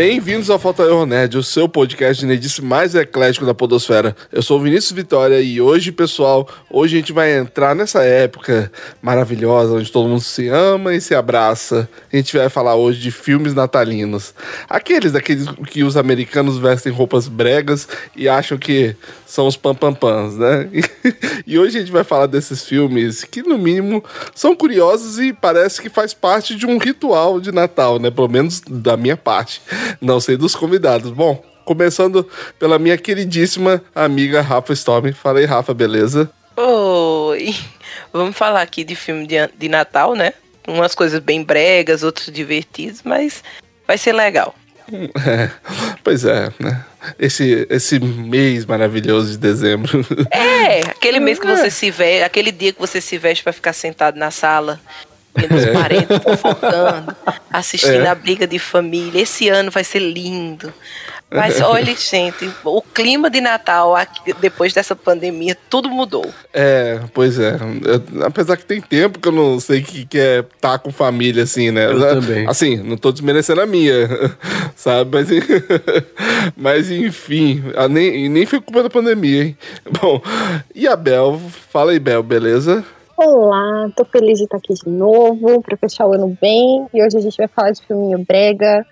Bem-vindos ao Falta Erro Nerd, o seu podcast de nerdice mais eclético da podosfera. Eu sou o Vinícius Vitória e hoje, pessoal, hoje a gente vai entrar nessa época maravilhosa onde todo mundo se ama e se abraça. A gente vai falar hoje de filmes natalinos. Aqueles daqueles que os americanos vestem roupas bregas e acham que são os pampampans, né? E hoje a gente vai falar desses filmes que, no mínimo, são curiosos e parece que faz parte de um ritual de Natal, né? Pelo menos da minha parte. Não sei dos convidados. Bom, começando pela minha queridíssima amiga Rafa Storm. Falei, Rafa, beleza? Oi! Vamos falar aqui de filme de, de Natal, né? Umas coisas bem bregas, outros divertidos, mas vai ser legal. É, pois é, né? Esse, esse mês maravilhoso de dezembro. É, aquele mês que você se veste, aquele dia que você se veste para ficar sentado na sala, vendo os é. parentes fofocando, assistindo é. a briga de família. Esse ano vai ser lindo. Mas olha, gente, o clima de Natal aqui, depois dessa pandemia, tudo mudou. É, pois é. Eu, apesar que tem tempo que eu não sei o que, que é estar tá com família, assim, né? Eu também. Assim, não tô desmerecendo a minha, sabe? Mas, mas enfim, nem, nem foi culpa da pandemia, hein? Bom, e a Bel? Fala aí, Bel, beleza? Olá, tô feliz de estar aqui de novo para fechar o ano bem. E hoje a gente vai falar de filminho brega,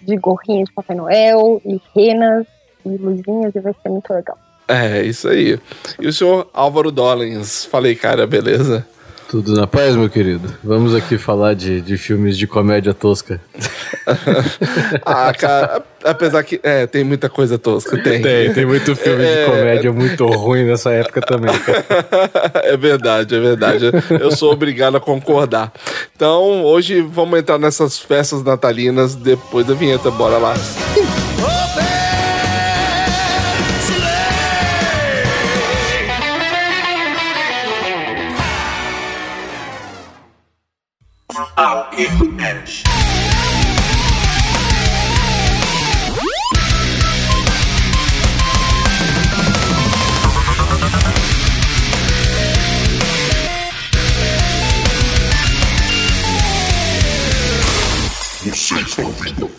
de gorrinho de Papai Noel, e renas, e luzinhas, e vai ser muito legal. É, isso aí. E o senhor Álvaro Dollins? Falei, cara, beleza? Tudo na paz, meu querido. Vamos aqui falar de, de filmes de comédia tosca. ah, cara, apesar que é, tem muita coisa tosca, tem. Tem, tem muito filme é, de comédia muito ruim nessa época também, cara. é verdade, é verdade. Eu sou obrigado a concordar. Então, hoje vamos entrar nessas festas natalinas depois da vinheta. Bora lá. Ao internet. Você está ouvindo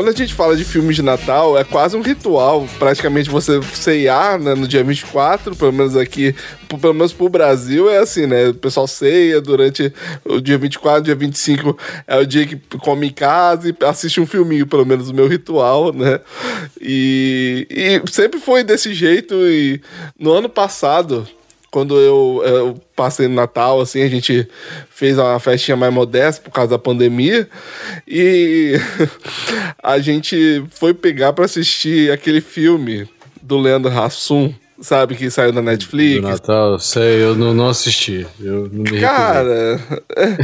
quando a gente fala de filmes de Natal, é quase um ritual. Praticamente você ceiar né, no dia 24, pelo menos aqui, pelo menos pro Brasil, é assim, né? O pessoal ceia durante o dia 24, dia 25 é o dia que come em casa e assiste um filminho, pelo menos o meu ritual, né? E, e sempre foi desse jeito. E no ano passado, quando eu, eu, passei no Natal, assim, a gente fez uma festinha mais modesta por causa da pandemia e a gente foi pegar para assistir aquele filme do Leandro Hassum, sabe, que saiu na Netflix. Do Natal, sei, eu não, não assisti. Eu não me Cara, é,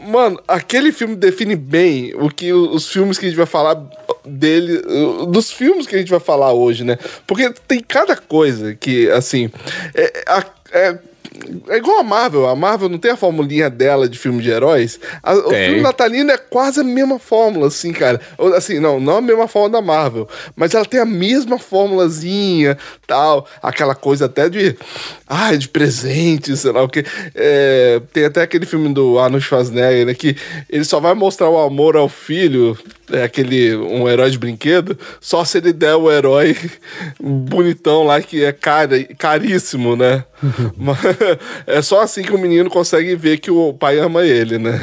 mano, aquele filme define bem o que os filmes que a gente vai falar dele, dos filmes que a gente vai falar hoje, né? Porque tem cada coisa que, assim, é, a, é, é igual a Marvel. A Marvel não tem a formulinha dela de filme de heróis. A, o filme natalino é quase a mesma fórmula, assim, cara. Assim, não, não a mesma fórmula da Marvel. Mas ela tem a mesma formulazinha, tal. Aquela coisa até de. Ai, de presente, sei lá o que. É, tem até aquele filme do Arnold Schwarzenegger, né? Que ele só vai mostrar o amor ao filho é aquele um herói de brinquedo, só se ele der o herói bonitão lá que é cara, caríssimo, né? é só assim que o menino consegue ver que o pai ama ele, né?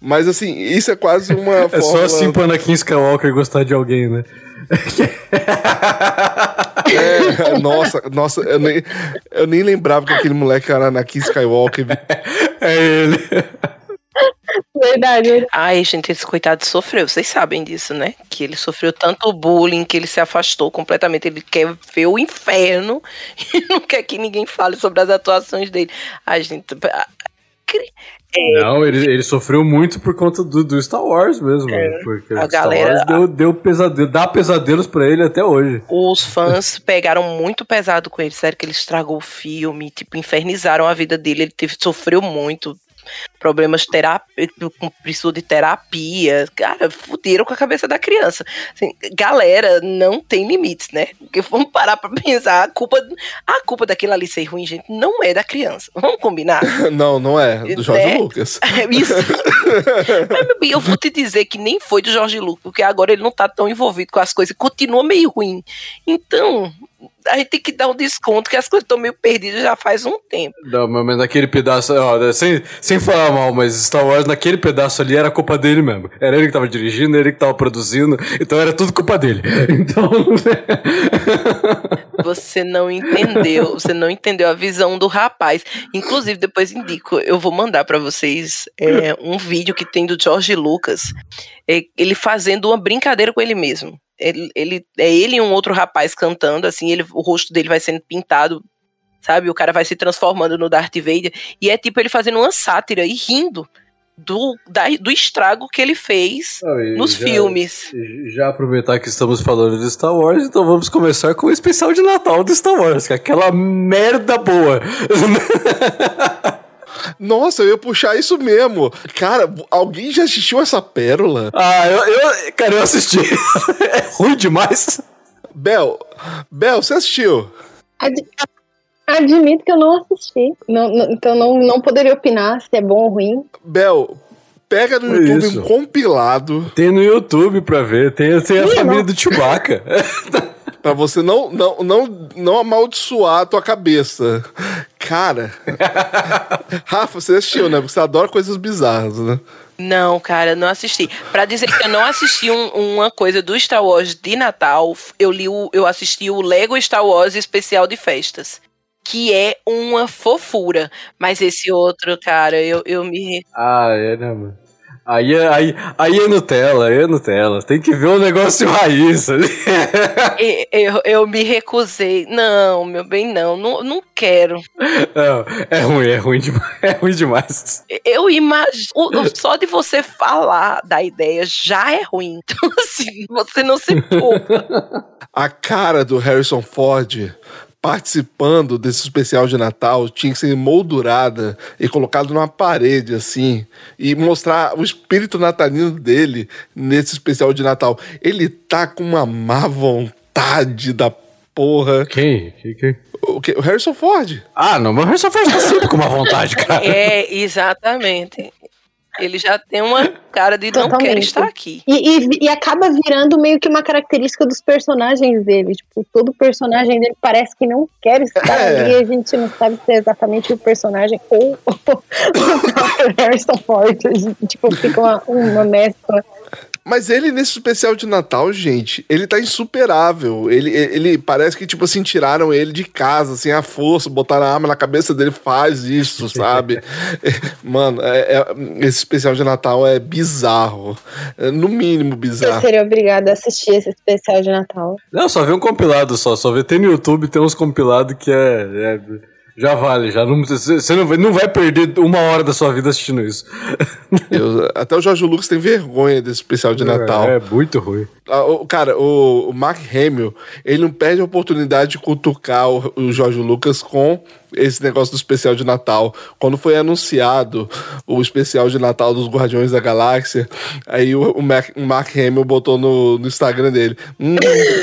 Mas assim, isso é quase uma É fórmula... só assim pro Anakin Skywalker gostar de alguém, né? é, nossa, nossa, eu nem, eu nem lembrava que aquele moleque era Anakin Skywalker. É ele. Verdade. Ai, gente, esse coitado sofreu. Vocês sabem disso, né? Que ele sofreu tanto bullying que ele se afastou completamente. Ele quer ver o inferno e não quer que ninguém fale sobre as atuações dele. A gente. É, não, ele, ele sofreu muito por conta do, do Star Wars mesmo. É, porque a Star galera Wars deu, deu pesadelo, dá pesadelos para ele até hoje. Os fãs pegaram muito pesado com ele, sério que ele estragou o filme, tipo, infernizaram a vida dele, ele teve, sofreu muito problemas terapêuticos, com precisou de terapia. Cara, fuderam com a cabeça da criança. Assim, galera, não tem limites, né? Porque vamos parar pra pensar, a culpa, a culpa daquilo ali ser ruim, gente, não é da criança. Vamos combinar? Não, não é. Do Jorge né? Lucas. É isso. Mas, eu vou te dizer que nem foi do Jorge Lucas, porque agora ele não tá tão envolvido com as coisas, continua meio ruim. Então, a gente tem que dar um desconto, que as coisas estão meio perdidas já faz um tempo. Não, mas naquele pedaço, ó, sem, sem falar mal, mas Star Wars naquele pedaço ali era culpa dele mesmo. Era ele que tava dirigindo, ele que tava produzindo, então era tudo culpa dele. Então. você não entendeu, você não entendeu a visão do rapaz. Inclusive, depois indico, eu vou mandar para vocês é, um vídeo que tem do George Lucas, é, ele fazendo uma brincadeira com ele mesmo. Ele, ele, é ele e um outro rapaz cantando, assim, ele, o rosto dele vai sendo pintado, sabe? O cara vai se transformando no Darth Vader. E é tipo ele fazendo uma sátira e rindo do, da, do estrago que ele fez nos já, filmes. Já aproveitar que estamos falando de Star Wars, então vamos começar com o especial de Natal do Star Wars, que é aquela merda boa. Nossa, eu ia puxar isso mesmo. Cara, alguém já assistiu essa pérola? Ah, eu, eu cara, eu assisti. é ruim demais. Bel, Bel, você assistiu? Ad, admito que eu não assisti. Não, não, então não, não poderia opinar se é bom ou ruim. Bel, pega no YouTube isso. um compilado. Tem no YouTube pra ver. Tem, tem a família do Chewbacca. Pra você não, não, não, não amaldiçoar a tua cabeça. Cara. Rafa, você assistiu, né? Você adora coisas bizarras, né? Não, cara, não assisti. Para dizer que eu não assisti um, uma coisa do Star Wars de Natal, eu li o, eu assisti o Lego Star Wars especial de festas. Que é uma fofura. Mas esse outro, cara, eu, eu me. Ah, é, né, mano? Aí, é, aí, aí é Nutella, aí é Nutella. Tem que ver o negócio raiz. eu, eu, eu, me recusei. Não, meu bem, não. Não, não quero. Não, é ruim, é ruim demais. É ruim demais. Eu imagino. Só de você falar da ideia já é ruim. Então, assim, você não se poupa. A cara do Harrison Ford participando desse especial de Natal tinha que ser moldurada e colocado numa parede assim e mostrar o espírito natalino dele nesse especial de Natal. Ele tá com uma má vontade da porra. Quem? Quem? Quem? O, que? o Harrison Ford. Ah, não, mas o Harrison Ford tá sempre com uma vontade, cara. É, exatamente. Ele já tem uma cara de Totalmente. não quer estar aqui. E, e, e, acaba virando meio que uma característica dos personagens dele. Tipo, todo personagem dele parece que não quer estar é. ali. A gente não sabe se é exatamente o personagem ou o Harrison Ford. Tipo, fica uma, uma mescla mas ele, nesse especial de Natal, gente, ele tá insuperável. Ele, ele parece que, tipo assim, tiraram ele de casa, assim, a força, botaram a arma na cabeça dele, faz isso, sabe? Mano, é, é, esse especial de Natal é bizarro. É, no mínimo bizarro. Eu seria obrigado a assistir esse especial de Natal. Não, só vi um compilado só. Só vê. Tem no YouTube, tem uns compilados que é, é já vale, já não, você não vai, não vai perder uma hora da sua vida assistindo isso. Até o Jorge Lucas tem vergonha desse especial de Natal. É, é muito ruim. Ah, o, cara, o, o Mark Hamill, ele não perde a oportunidade de cutucar o, o Jorge Lucas com esse negócio do especial de Natal. Quando foi anunciado o especial de Natal dos Guardiões da Galáxia, aí o, o, Mark, o Mark Hamill botou no, no Instagram dele: Hum,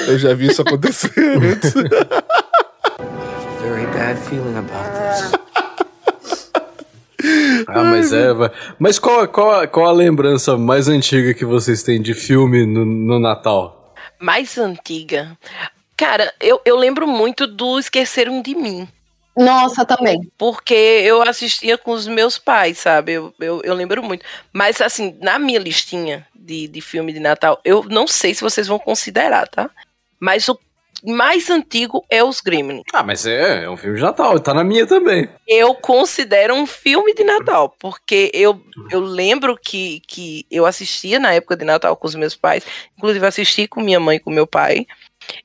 eu já vi isso acontecer antes. bad feeling about this. Ah, mas é. Mas qual, qual, qual a lembrança mais antiga que vocês têm de filme no, no Natal? Mais antiga? Cara, eu, eu lembro muito do Esqueceram de Mim. Nossa, também. Porque eu assistia com os meus pais, sabe? Eu, eu, eu, lembro muito. Mas, assim, na minha listinha de, de filme de Natal, eu não sei se vocês vão considerar, tá? Mas o mais antigo é Os Gremlins. Ah, mas é, é um filme de Natal, tá na minha também. Eu considero um filme de Natal, porque eu, eu lembro que, que eu assistia na época de Natal com os meus pais, inclusive assisti com minha mãe e com meu pai,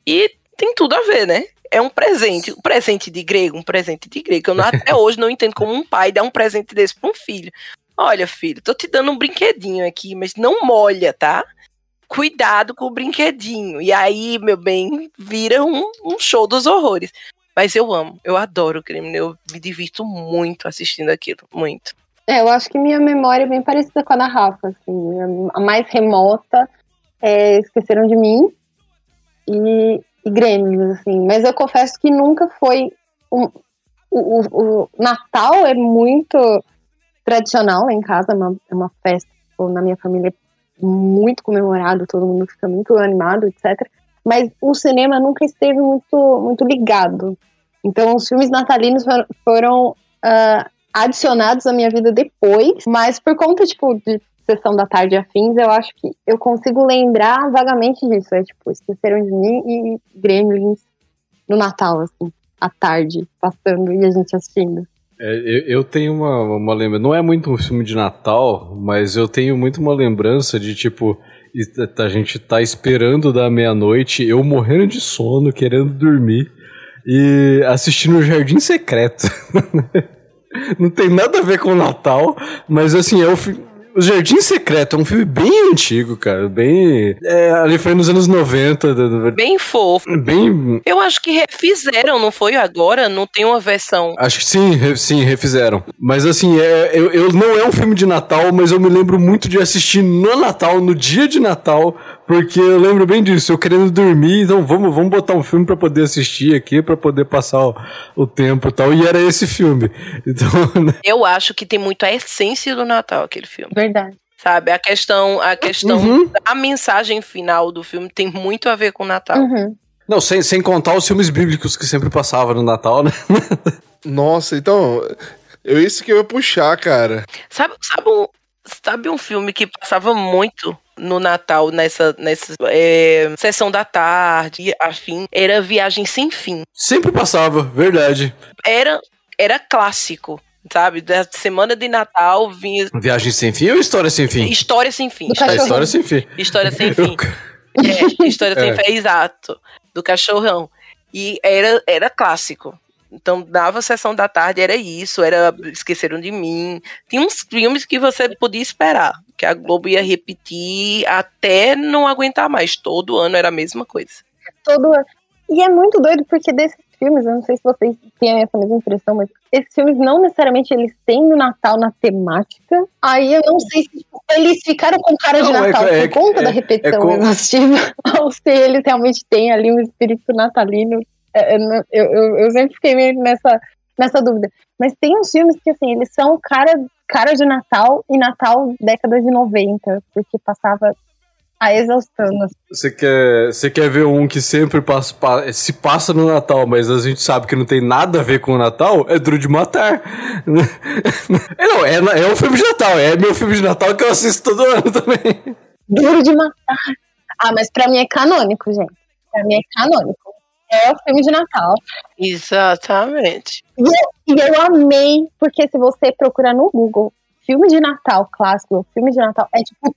e tem tudo a ver, né? É um presente, um presente de grego, um presente de grego. Eu não, até hoje não entendo como um pai dá um presente desse para um filho. Olha, filho, tô te dando um brinquedinho aqui, mas não molha, tá? Cuidado com o brinquedinho. E aí, meu bem, vira um, um show dos horrores. Mas eu amo, eu adoro o crime, eu me divirto muito assistindo aquilo, muito. É, eu acho que minha memória é bem parecida com a da Rafa, assim, a mais remota é Esqueceram de Mim e, e assim, mas eu confesso que nunca foi um, o, o, o, Natal é muito tradicional lá em casa, é uma, é uma festa tipo, na minha família é muito comemorado, todo mundo fica muito animado, etc. Mas o cinema nunca esteve muito, muito ligado. Então, os filmes natalinos foram, uh, adicionados à minha vida depois, mas por conta, tipo, de sessão da tarde afins, eu acho que eu consigo lembrar vagamente disso. É tipo, esqueceram de mim e Gremlins no Natal, assim, à tarde, passando e a gente assistindo. É, eu, eu, tenho uma, uma lembrança, não é muito um filme de Natal, mas eu tenho muito uma lembrança de tipo, a gente tá esperando da meia-noite, eu morrendo de sono, querendo dormir, e assistindo o Jardim Secreto. não tem nada a ver com o Natal, mas assim, é o filme o Jardim Secreto é um filme bem antigo, cara. Bem. É, ali foi nos anos 90. Bem fofo. Bem. Eu acho que refizeram, não foi agora? Não tem uma versão. Acho que sim, re, sim, refizeram. Mas assim, é, eu, eu, não é um filme de Natal, mas eu me lembro muito de assistir no Natal, no dia de Natal, porque eu lembro bem disso, eu querendo dormir, então vamos, vamos botar um filme para poder assistir aqui, para poder passar o, o, tempo e tal. E era esse filme. Então, né? Eu acho que tem muito a essência do Natal, aquele filme. Verdade. Sabe, a questão, a questão uhum. da mensagem final do filme tem muito a ver com o Natal. Uhum. Não, sem, sem contar os filmes bíblicos que sempre passavam no Natal, né? Nossa, então. Eu isso que eu ia puxar, cara. Sabe, sabe, um, sabe um filme que passava muito no Natal, nessa, nessa é, sessão da tarde, afim, era Viagem Sem Fim. Sempre passava, verdade. Era, era clássico. Sabe, da semana de Natal vinha. Viagem sem fim ou história sem fim? História sem fim. História, história sem fim. História sem fim. é, história sem é. fim, exato. Do cachorrão. E era, era clássico. Então dava sessão da tarde, era isso, era Esqueceram de Mim. Tinha uns filmes que você podia esperar, que a Globo ia repetir até não aguentar mais. Todo ano era a mesma coisa. Todo ano. E é muito doido porque desses filmes, eu não sei se vocês têm essa mesma impressão, mas esses filmes não necessariamente eles têm no Natal na temática. Aí eu não sei se eles ficaram com cara de não, é Natal é, por conta é, da repetição é, exaustiva, ou se eles realmente têm ali um espírito natalino é, é, eu, eu, eu sempre fiquei meio nessa, nessa dúvida. Mas tem uns filmes que, assim, eles são cara, cara de Natal e Natal década de 90, porque passava a exaustão. Você quer, você quer ver um que sempre passa, se passa no Natal, mas a gente sabe que não tem nada a ver com o Natal? É Duro de Matar. é, não, é, é um filme de Natal, é meu filme de Natal que eu assisto todo ano também. Duro de Matar. Ah, mas pra mim é canônico, gente. Pra mim é canônico é o filme de Natal. Exatamente. E, e eu amei, porque se você procurar no Google filme de Natal clássico, filme de Natal, é tipo.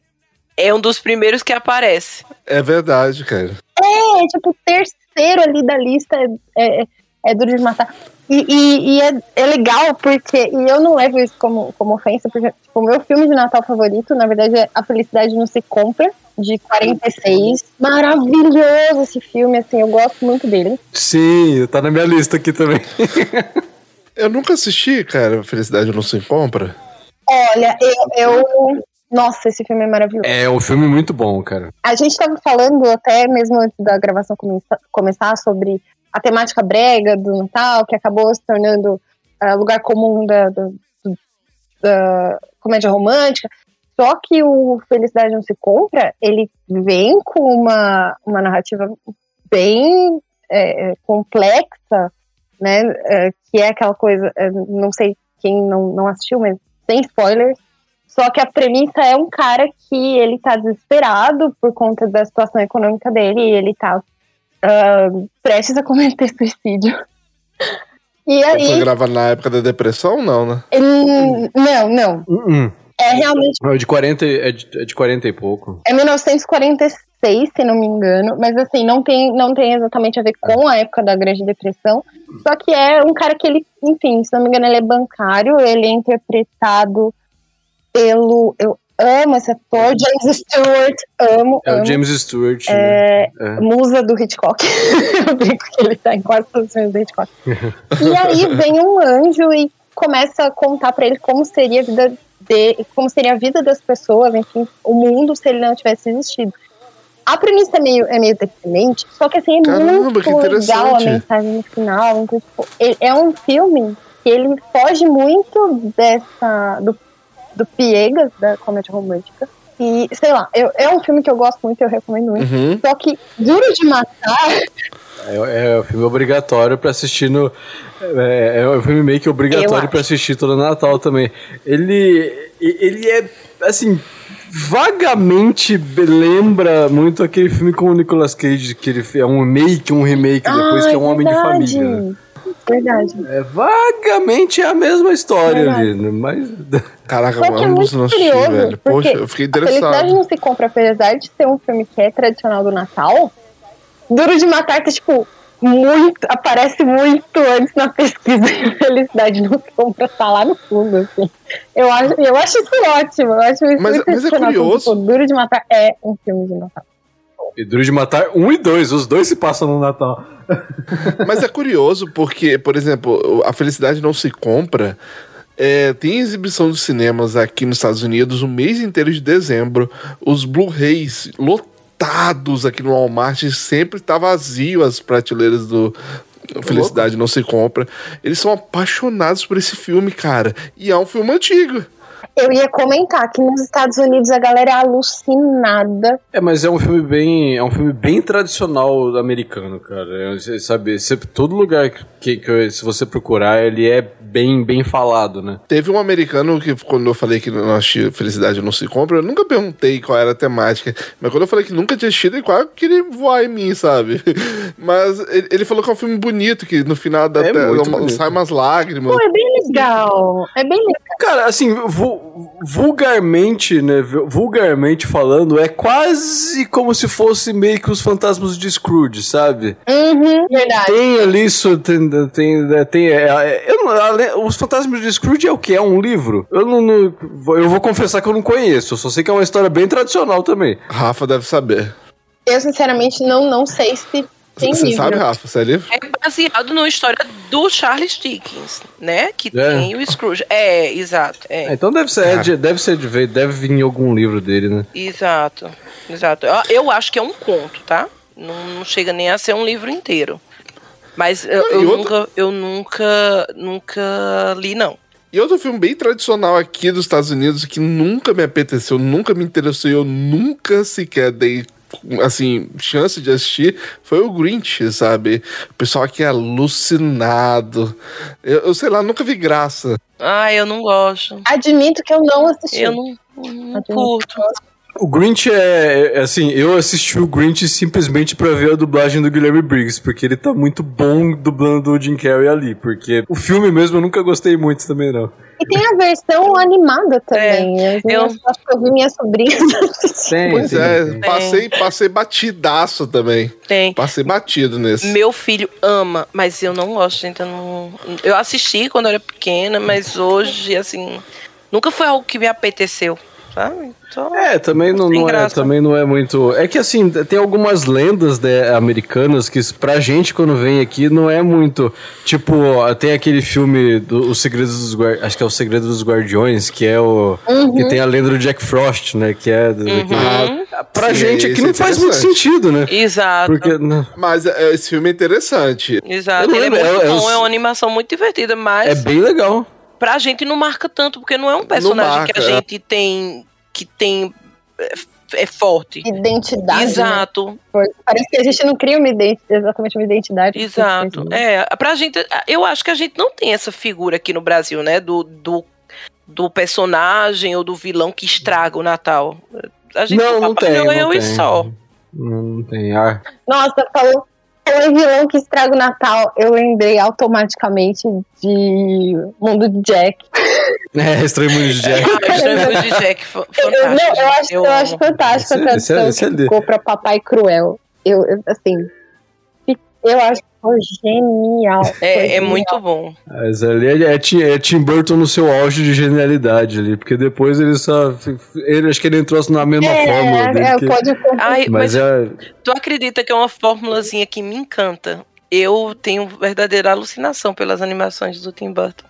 É um dos primeiros que aparece. É verdade, cara. É, é tipo, o terceiro ali da lista é, é, é Duro de Matar. E, e, e é, é, legal porque, e eu não levo isso como, como ofensa, porque tipo, o meu filme de Natal favorito, na verdade, é A Felicidade Não Se Compra, de 46. Maravilhoso esse filme, assim, eu gosto muito dele. Sim, tá na minha lista aqui também. eu nunca assisti, cara, Felicidade Não Se Compra. Olha, eu, eu nossa, esse filme é maravilhoso. É um filme muito bom, cara. A gente estava falando até mesmo antes da gravação começar sobre a temática brega do Natal, que acabou se tornando uh, lugar comum da, da, da, comédia romântica. Só que o Felicidade Não Se Compra, ele vem com uma, uma narrativa bem é, complexa, né? É, que é aquela coisa, é, não sei quem não, não assistiu, mas sem spoilers. Só que a premissa é um cara que ele tá desesperado por conta da situação econômica dele e ele tá uh, prestes a cometer suicídio. E aí, foi gravado na época da depressão, não, né? Ele, não, não. Uh -uh. É realmente. É de 40, é de, é de 40 e pouco. É 1946, se não me engano. Mas assim, não tem, não tem exatamente a ver com a época da Grande Depressão. Só que é um cara que ele, enfim, se não me engano, ele é bancário, ele é interpretado pelo. Eu amo esse ator, James Stewart, amo. É amo. o James Stewart. É, né? é. Musa do Hitchcock. eu brinco que ele tá em quase todos os filmes do Hitchcock. e aí vem um anjo e começa a contar pra ele como seria a vida de, como seria a vida das pessoas, enfim, o mundo se ele não tivesse existido. A premissa é meio, é meio deprimente, só que assim, é Caramba, muito legal a mensagem no final. Então, tipo, é um filme que ele foge muito dessa. do, do piegas da comédia romântica. E, sei lá, eu, é um filme que eu gosto muito, eu recomendo muito. Uhum. Só que Duro de Matar É, é um filme obrigatório pra assistir no. É, é um filme meio que obrigatório pra assistir todo Natal também. Ele. Ele é, assim. Vagamente lembra muito aquele filme com o Nicolas Cage, que ele é um remake, um remake depois, Ah, que é um homem de verdade. família. Verdade. É vagamente a mesma história Verdade. ali, né? mas. Caraca, Só que é muito curioso, velho. Poxa, eu fiquei A felicidade interessado. não se compra, apesar de ser um filme que é tradicional do Natal. Duro de Matar, que, tipo, muito, aparece muito antes na pesquisa e a felicidade não se compra, tá lá no fundo, assim. Eu acho, eu acho isso ótimo, eu acho isso Mas- muito mas é curioso. Tipo, Duro de Matar é um filme de Natal. E Duro de Matar 1 e 2, os dois se passam no Natal. Mas é curioso porque, por exemplo, a felicidade não se compra. É, tem exibição de cinemas aqui nos Estados Unidos o mês inteiro de dezembro. Os Blu-rays lotados aqui no Walmart sempre tá vazio as prateleiras do Felicidade não se compra. Eles são apaixonados por esse filme, cara. E é um filme antigo. Eu ia comentar que nos Estados Unidos a galera é alucinada. É, mas é um filme bem, é um filme bem tradicional americano, cara. É, sabe, você- todo lugar que, que se você procurar, ele é bem, bem falado, né? Teve um americano que, quando eu falei que não assisti Felicidade não se compra, eu nunca perguntei qual era a temática. Mas quando eu falei que nunca tinha assistido, ele quase queria voar em mim, sabe? Mas ele, ele falou que é um filme bonito, que no final da É te- muito uma- bonito. sai umas lágrimas. Pô, é bem legal. É bem legal. Cara, assim, vu- vulgarmente, né? vu- Vulgarmente falando, é quase como se fosse meio que os fantasmas de Scrooge, sabe? Uhum, verdade. Tem ali isso, tem, tem, tem é, é, eu não- os fantasmas de Scrooge é o que? É um livro? Eu não, não- eu vou confessar que eu não conheço, eu só sei que é uma história bem tradicional também. Rafa deve saber. Eu, sinceramente, não, não sei se tem Você livro. sabe, Rafa? Você é livre? É baseado numa história do Charles Dickens, né? Que É. tem o Scrooge. É, exato. É, É, então deve ser, é de- deve ser de ver, deve vir em algum livro dele, né? exato. Exato. Eu, eu acho que é um conto, tá? Não, não chega nem a ser um livro inteiro. Mas eu, Não, eu outro- nunca, eu nunca, nunca li, não. E outro filme bem tradicional aqui dos Estados Unidos que nunca me apeteceu, nunca me interessou e eu nunca sequer dei assim, chance de assistir foi o Grinch, sabe? O pessoal aqui é alucinado. Eu, eu sei lá, nunca vi graça. Ah, eu não gosto. Admito que eu não assisti. Eu não, não curto. O Grinch é, é, assim, eu assisti o Grinch simplesmente pra ver a dublagem do Guilherme Briggs, porque ele tá muito bom dublando o Jim Carrey ali, porque o filme mesmo eu nunca gostei muito também não. E tem a versão animada também. As eu- minhas- Acho que eu vi minhas sobrinhas assistir. Tem, Pois tem, é, tem. passei, passei batidaço também. Tem. Passei batido nesse. Meu filho ama, mas eu não gosto. Eu, não... eu assisti quando eu era pequena, mas hoje, assim, nunca foi algo que me apeteceu, sabe? Então, É, também não, não é, também não é muito. É que assim, tem algumas lendas né, americanas que pra gente quando vem aqui não é muito. Tipo, tem aquele filme do Os Segredos dos Guardiões, acho que é o Segredo dos Guardiões, que é o que tem a lenda do Jack Frost, né, que é do, Uhum. que- pra Sim, gente aqui esse não é faz muito sentido, né? Exato. Porque não- Mas é, esse filme é interessante. Exato. Ele é muito é- é bom, é uma animação muito divertida, mas é bem legal. Pra gente não marca tanto, porque não é um personagem marca, que a é. gente tem. que tem. é, é forte. Identidade. né? Exato, Parece que a gente não cria uma identi- exatamente uma identidade. exato. É, pra gente, eu acho que a gente não tem essa figura aqui no Brasil, né? Do, do, do personagem ou do vilão que estraga o Natal. A gente Não, não tem. Não e tem. só. Não, não tem. Ah, Nossa, falou, falou em vilão que estraga o Natal. Eu lembrei automaticamente de Mundo de Jack. é, Estranho Mundo de Jack. Ah, Estranho Mundo de Jack, fa- Eu, fantástico. não, eu acho, eu amo. acho fantástico a Esse- esse é- tradução esse é que ficou pra Papai Cruel. Eu, eu, assim, eu acho que foi genial. Foi É, é genial. muito bom. Mas ali é, é Tim- é Tim Burton no seu auge de genialidade ali, porque depois ele só. Ele, acho que ele entrou na mesma fórmula É, dele. é, que- pode Ai, mas mas é. tu acredita que é uma formulazinha que me encanta? Eu tenho verdadeira alucinação pelas animações do Tim Burton.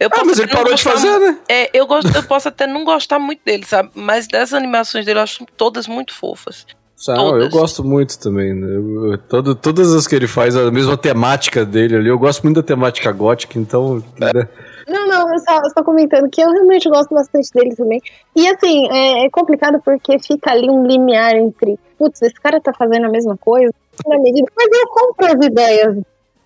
Eu Ah, mas ele parou de gostar fazer, né? É, eu, gosto, eu posso até não gostar muito dele, sabe? Mas das animações dele eu acho todas muito fofas. Eu Todas. gosto muito também. Né? Eu- eu- todo- todas as que ele faz, a mesma temática dele ali. Eu gosto muito da temática gótica, então. né? Não, não, eu só, eu só comentando que eu realmente gosto bastante dele também. E assim, é, é complicado porque fica ali um limiar entre, putz, esse cara tá fazendo a mesma coisa, na medida, mas eu compro as ideias.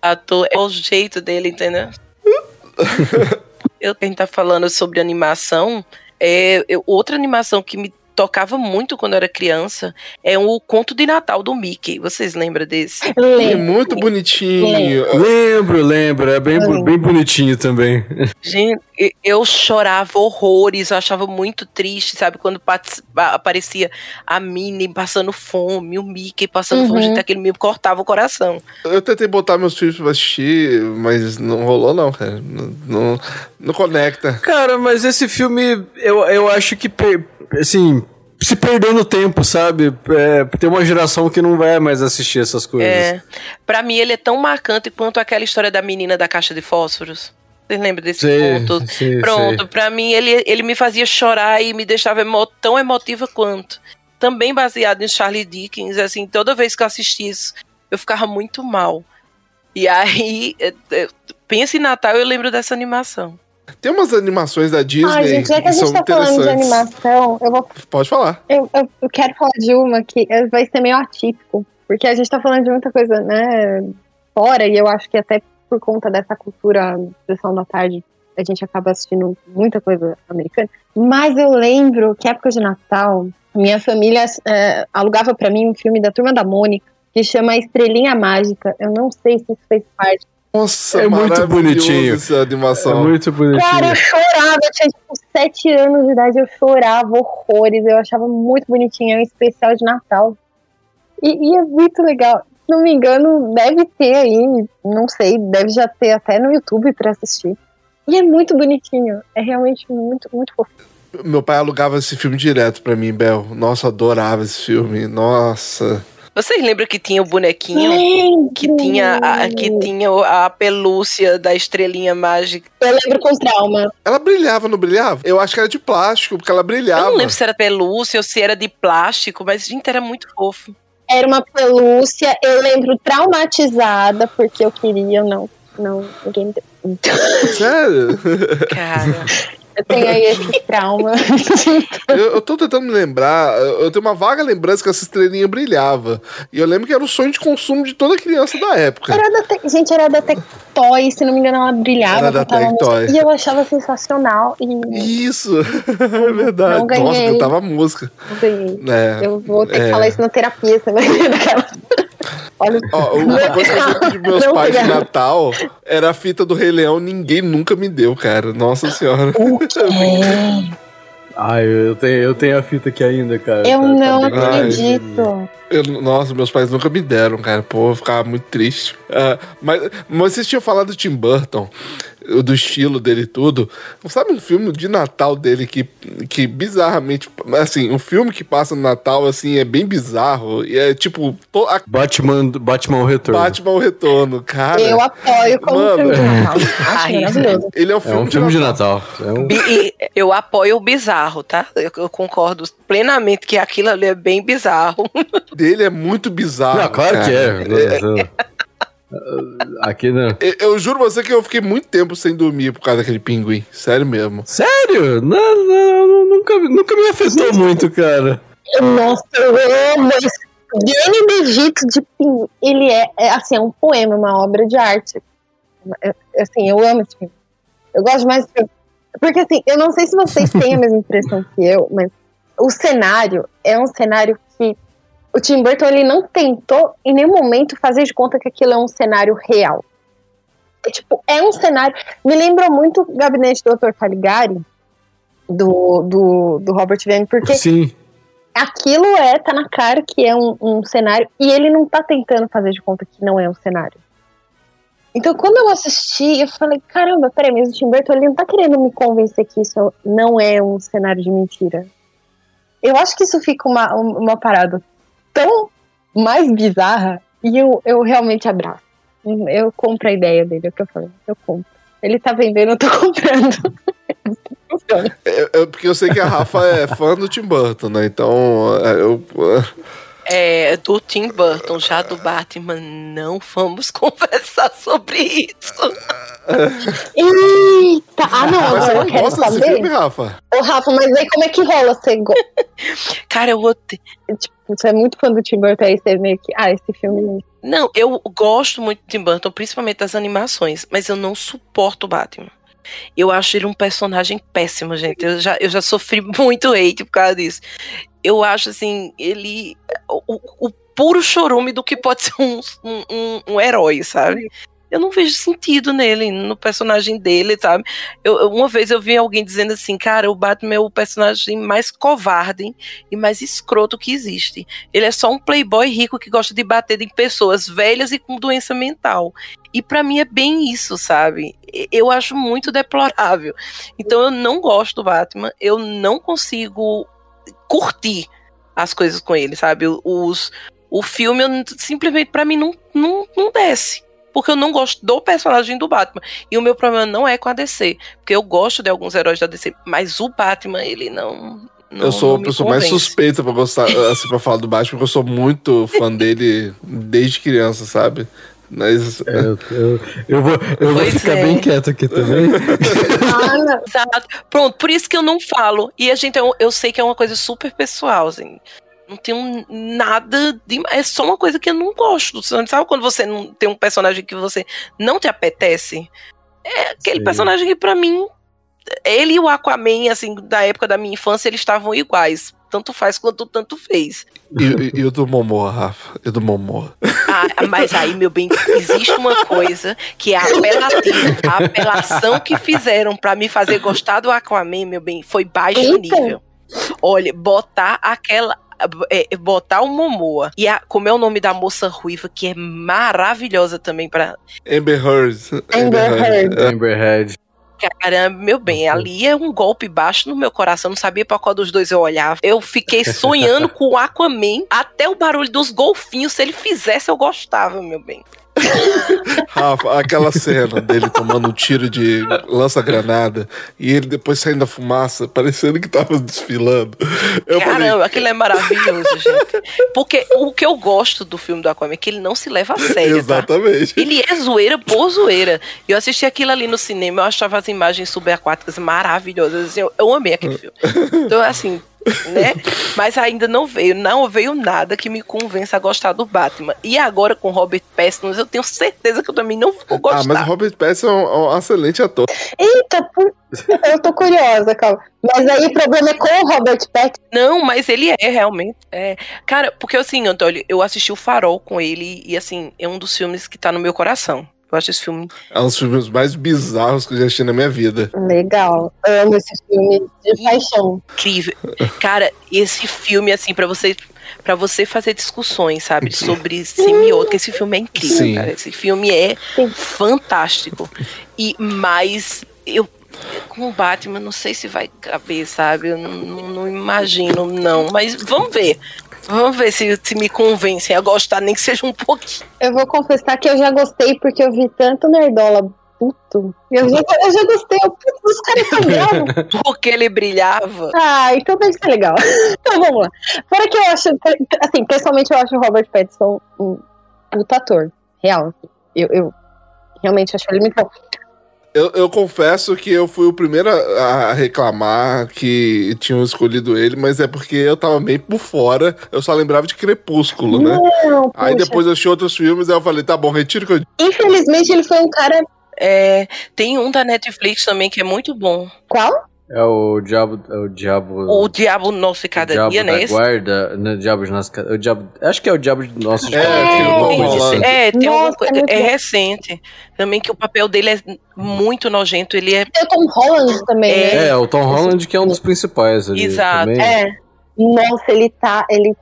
Ator é o jeito dele, entendeu? eu, quem tá falando sobre animação, é, eu- outra animação que me tocava muito quando eu era criança é o Conto de Natal do Mickey. Vocês lembram desse? É Lembro. muito bonitinho. Lembro, lembro. É bem, bem bonitinho também. Gente, eu chorava horrores, eu achava muito triste, sabe? Quando aparecia a Minnie passando fome, o Mickey passando fome, Uhum. gente, aquele me cortava o coração. Eu tentei botar meus filhos pra assistir, mas não rolou, não, cara. Não, não, não conecta. Cara, mas esse filme, eu, eu acho que, per- assim, se perdeu no tempo, sabe? É, tem uma geração que não vai mais assistir essas coisas. É, pra mim ele é tão marcante quanto aquela história da menina da caixa de fósforos. Vocês lembram desse Sei, conto? sei, Pronto, sei. pra mim ele, ele me fazia chorar e me deixava emo- tão emotiva quanto. Também baseado em Charlie Dickens, assim, toda vez que eu assisti isso, eu ficava muito mal. E aí, é, é, pensa em Natal, eu lembro dessa animação. Tem umas animações da Disney Ai, gente, já que a que gente tá falando de animação, eu, vou, Pode falar. eu, eu, eu quero falar de uma que vai ser meio atípico, porque a gente tá falando de muita coisa, né, fora, e eu acho que até por conta dessa cultura sessão da tarde, a gente acaba assistindo muita coisa americana. Mas eu lembro que época de Natal, minha família é, alugava pra mim um filme da Turma da Mônica, que chama Estrelinha Mágica. Eu não sei se isso fez parte. Nossa, É muito bonitinho. essa É animação. muito bonitinho. Cara, eu chorava, eu tinha tipo sete anos de idade, eu chorava horrores, eu achava muito bonitinho, é um especial de Natal. E, e é muito legal. Se não me engano, deve ter aí, não sei, deve já ter até no YouTube pra assistir. E é muito bonitinho, é realmente muito, muito fofo. Meu pai alugava esse filme direto pra mim, Bel. Nossa, eu adorava esse filme. Nossa. Vocês lembram que tinha o bonequinho? Lembro. Que tinha, a, que tinha a pelúcia da estrelinha mágica. Eu lembro com trauma. Ela brilhava, não brilhava? Eu acho que era de plástico, porque ela Eu brilhava. não lembro se era pelúcia ou se era de plástico, mas, gente, era muito fofo. Era uma pelúcia, eu lembro traumatizada, porque eu queria, não, não, ninguém me deu. Sério? Cara. Eu tenho aí esse trauma. eu, eu tô tentando me lembrar. Eu tenho uma vaga lembrança que essa estrelinha brilhava. E eu lembro que era o sonho de consumo de toda criança da época. Era da Te- Gente, era da Tectoy, se não me engano, ela brilhava. Era da Tectoy. E eu achava sensacional. E Isso, é verdade. Não ganhei. Nossa, cantava música. não ganhei. É. Eu vou ter é. que falar isso na terapia, você vai ver daquela. Olha, Ó, uma coisa que eu de meus Não pais de. Natal era a fita do Rei Leão, ninguém nunca me deu, cara. Nossa senhora. Ai, eu tenho, eu tenho a fita aqui ainda, cara. eu Tá- tá não bem- Ai, acredito. Eu- nossa, meus pais nunca me deram, cara. Pô, eu ficava muito triste. Ah, mas, mas vocês tinham falado do Tim Burton, do estilo dele e tudo. Sabe um filme de Natal dele que, que bizarramente. Assim, um filme que passa no Natal, assim, é bem bizarro. E é tipo. to- a Batman, Batman o Retorno. Batman o Retorno, cara. Eu apoio como Mano. filme de Natal. Ai, maravilhoso. Ele é um É filme, um filme de Natal. É um... Bi- e eu apoio o bizarro, tá? Eu, eu concordo plenamente que aquilo ali é bem bizarro. dele é muito bizarro. Não, claro cara. que é. Aqui não. Eu, eu juro você que eu fiquei muito tempo sem dormir por causa daquele pinguim. Sério mesmo. Sério? Não, não, nunca, nunca me afetou muito, cara. Nossa, eu amo esse. Danny DeVito de Pinguim. Ele é, é, assim, é um poema, uma obra de arte. É, assim, eu amo esse filme. Eu gosto mais. Porque, assim, eu não sei se vocês têm a mesma impressão que eu, mas o cenário é um cenário que o Tim Burton ele não tentou em nenhum momento fazer de conta que aquilo é um cenário real. É, tipo, é um cenário. Me lembrou muito o gabinete do Dr. Caligari, do, do, do Robert Vane, porque Sim. aquilo é, tá na cara que é um, um cenário, e ele não tá tentando fazer de conta que não é um cenário. Então, quando eu assisti, eu falei, caramba, peraí, mas o Tim Burton ele não tá querendo me convencer que isso não é um cenário de mentira. Eu acho que isso fica uma, uma parada tão mais bizarra, e eu, eu realmente abraço. Eu compro a ideia dele, é o que eu falei, eu compro. Ele tá vendendo, eu tô comprando. É, é porque eu sei que a Rafa é fã do Tim Burton, né? Então, é, eu. É, do Tim Burton, já do Batman, não vamos conversar sobre isso. Eita! Ah, não, Mas agora eu quero gosta desse saber. filme, Rafa? Ô, Rafa, mas aí como é que rola? Você, go- Cara, eu odeio. tipo, você é muito fã do Tim Burton, aí você meio que. Ah, esse filme. Não, eu gosto muito de Tim Burton, principalmente das animações, mas eu não suporto o Batman. Eu acho ele um personagem péssimo, gente. Eu já, eu já sofri muito hate por causa disso. Eu acho, assim, ele. O, o puro chorume do que pode ser um, um, um- um herói, sabe? Eu não vejo sentido nele, no personagem dele, sabe? Eu, uma vez eu vi alguém dizendo assim, cara, o Batman é o personagem mais covarde e mais escroto que existe. Ele é só um playboy rico que gosta de bater em pessoas velhas e com doença mental. E pra mim é bem isso, sabe? Eu acho muito deplorável. Então eu não gosto do Batman, eu não consigo curtir as coisas com ele, sabe? Os, o filme eu simplesmente pra mim não, não, não desce. Porque eu não gosto do personagem do Batman. E o meu problema não é com a DC. Porque eu gosto de alguns heróis da DC. Mas o Batman, ele não. não eu sou não a pessoa mais suspeita pra gostar, assim, pra falar do Batman, porque eu sou muito fã dele desde criança, sabe? Mas. É, eu, eu, eu vou, eu vou ficar é. bem quieto aqui também. Ah. Pronto, por isso que eu não falo. E a gente, eu, eu sei que é uma coisa super pessoal, assim. Não tem nada de. É só uma coisa que eu não gosto. Sabe quando você não tem um personagem que você não te apetece? É aquele Sim. personagem que, pra mim, ele e o Aquaman, assim, da época da minha infância, eles estavam iguais. Tanto faz quanto tanto fez. E, o do Momoa, Rafa? E o do Momoa? Ah, mas aí, meu bem, existe uma coisa que é apelativa. A apelação que fizeram pra me fazer gostar do Aquaman, meu bem, foi baixo Eita. nível. Olha, botar aquela. É, botar o Momoa e a, como é o nome da moça ruiva, que é maravilhosa também pra. Amber Heard. Amber Heard. Amberhead. Caramba, meu bem, ali é um golpe baixo no meu coração. Não sabia pra qual dos dois eu olhava. Eu fiquei sonhando com o Aquaman. Até o barulho dos golfinhos, se ele fizesse, eu gostava, meu bem. Rafa, aquela cena dele tomando um tiro de lança-granada e ele depois saindo da fumaça, parecendo que tava desfilando. Eu Caramba, falei, aquilo é maravilhoso, gente. Porque o que eu gosto do filme do Aquaman é que ele não se leva a sério, tá? exatamente. Ele é zoeira por zoeira. Eu assisti aquilo ali no cinema, eu achava as imagens subaquáticas maravilhosas. eu, eu amei aquele filme. Então, assim, né? Mas ainda não veio, não veio nada que me convença a gostar do Batman. E agora com Robert Pattinson, eu tenho certeza que eu também não vou Ah, gostar. mas o Robert Pattinson é um, é um excelente ator. Eita, eu tô curiosa, calma. Mas aí o problema é com o Robert Pattinson. Não, mas ele é realmente. É. Cara, porque assim, Antônio, eu assisti o Farol com ele e assim, é um dos filmes que tá no meu coração. Eu acho esse filme É um dos filmes mais bizarros que eu já assisti na minha vida. Legal. Amo esse filme de paixão. incrível. Cara, esse filme, assim, pra você. Pra você fazer discussões, sabe, sobre semiótica, esse filme é incrível, Sim. cara. Esse filme é Sim. fantástico. E mais eu com o Batman, não sei se vai caber, sabe? Eu não, não- não imagino, não. Mas vamos ver. Vamos ver se, se me convencem a gostar, nem que seja um pouquinho. Eu vou confessar que eu já gostei porque eu vi tanto Nerdola puto. Eu já, eu já gostei. Eu, putz, os caras são bravos. Porque ele brilhava. Ah, então deve ser legal. Então vamos lá. Fora que eu acho, assim, pessoalmente eu acho o Robert Pattinson um puta ator. Real. Eu, eu realmente acho ele muito bom. Eu, eu confesso que eu fui o primeiro a, a reclamar que tinham escolhido ele, mas é porque eu tava meio por fora. Eu só lembrava de Crepúsculo, né? Não, Aí depois eu achei outros filmes, aí eu falei, tá bom, retiro que eu Infelizmente ele foi um cara. É, tem um da Netflix também que é muito bom. Qual? É o diabo. É o diabo. O Diabo Nosso e o Cada diabo Dia, né? Esse? guarda. Né, diabo de nossa, ca- o diabo, acho que é o diabo de nosso de É, assim. É, tem Nossa, alguma coisa. é É recente. Também que o papel dele é muito nojento. Ele é. Tem o Tom Holland também, É. né? É, o Tom Holland que é um dos principais ali. Exato. Também. É. Nossa, ele tá. Ele,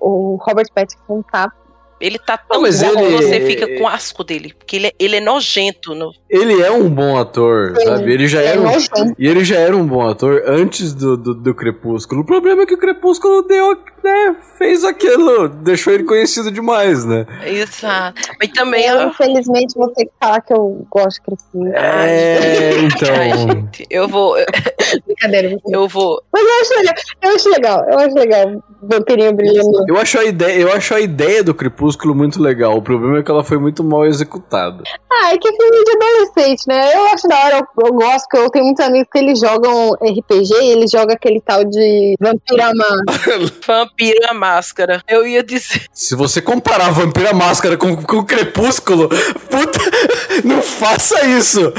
o o Robert Pattinson tá. Ele tá tão mas bom que ele- você fica com asco dele. Porque ele, é- ele é nojento. No... Ele é um bom ator, Sim, sabe? Ele já é era um. E ele já era um bom ator antes do, do, do Crepúsculo. O problema é que o Crepúsculo deu, né, fez aquilo, deixou ele conhecido demais, né? Exato. Mas também. Eu, Eu, infelizmente, vou ter que falar que eu gosto de Crepúsculo. É, Ai, então. gente, eu vou. Brincadeira. Eu vou. Mas eu acho legal, eu acho legal, eu acho legal. Vampirinho brilhando. Eu acho, a ideia, eu acho a ideia do Crepúsculo muito legal. O problema é que ela foi muito mal executada. Ah, é que é filme de adolescente, né? Eu acho da hora, eu, eu gosto, porque eu tenho muitos amigos que eles jogam RPG e eles jogam aquele tal de Vampira Máscara. Vampira Máscara. Eu ia dizer. Se você comparar Vampira Máscara com, com Crepúsculo, puta, não faça isso.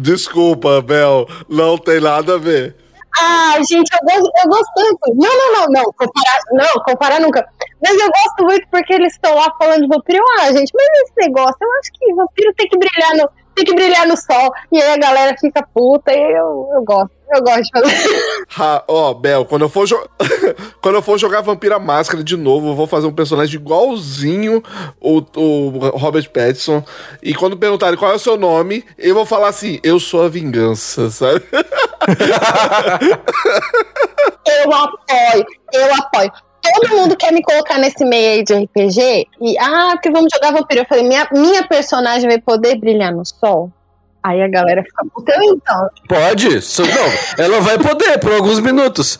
Desculpa, Bel, não tem nada a ver. Ah, gente, eu gosto, eu gosto tanto. Não, não, não, não, comparar, não, comparar nunca. Mas eu gosto muito porque eles estão lá falando de vampiro. Ah, gente, mas esse negócio, eu acho que vampiro tem que brilhar no, tem que brilhar no sol. E aí a galera fica puta e eu, eu gosto. Eu gosto de fazer. Ha, Ó, Bel, quando eu for quando eu for jogar Vampira Máscara de novo, eu vou fazer um personagem igualzinho o, o Robert Pattinson. E quando perguntarem qual é o seu nome, eu vou falar assim: eu sou a vingança, sabe? Eu apoio, eu apoio. Todo mundo quer me colocar nesse meio aí de RPG e, ah, porque vamos jogar vampiro. Eu falei, minha, minha personagem vai poder brilhar no sol? Aí a galera fica, puta, então. Pode, só- não, ela vai poder por alguns minutos.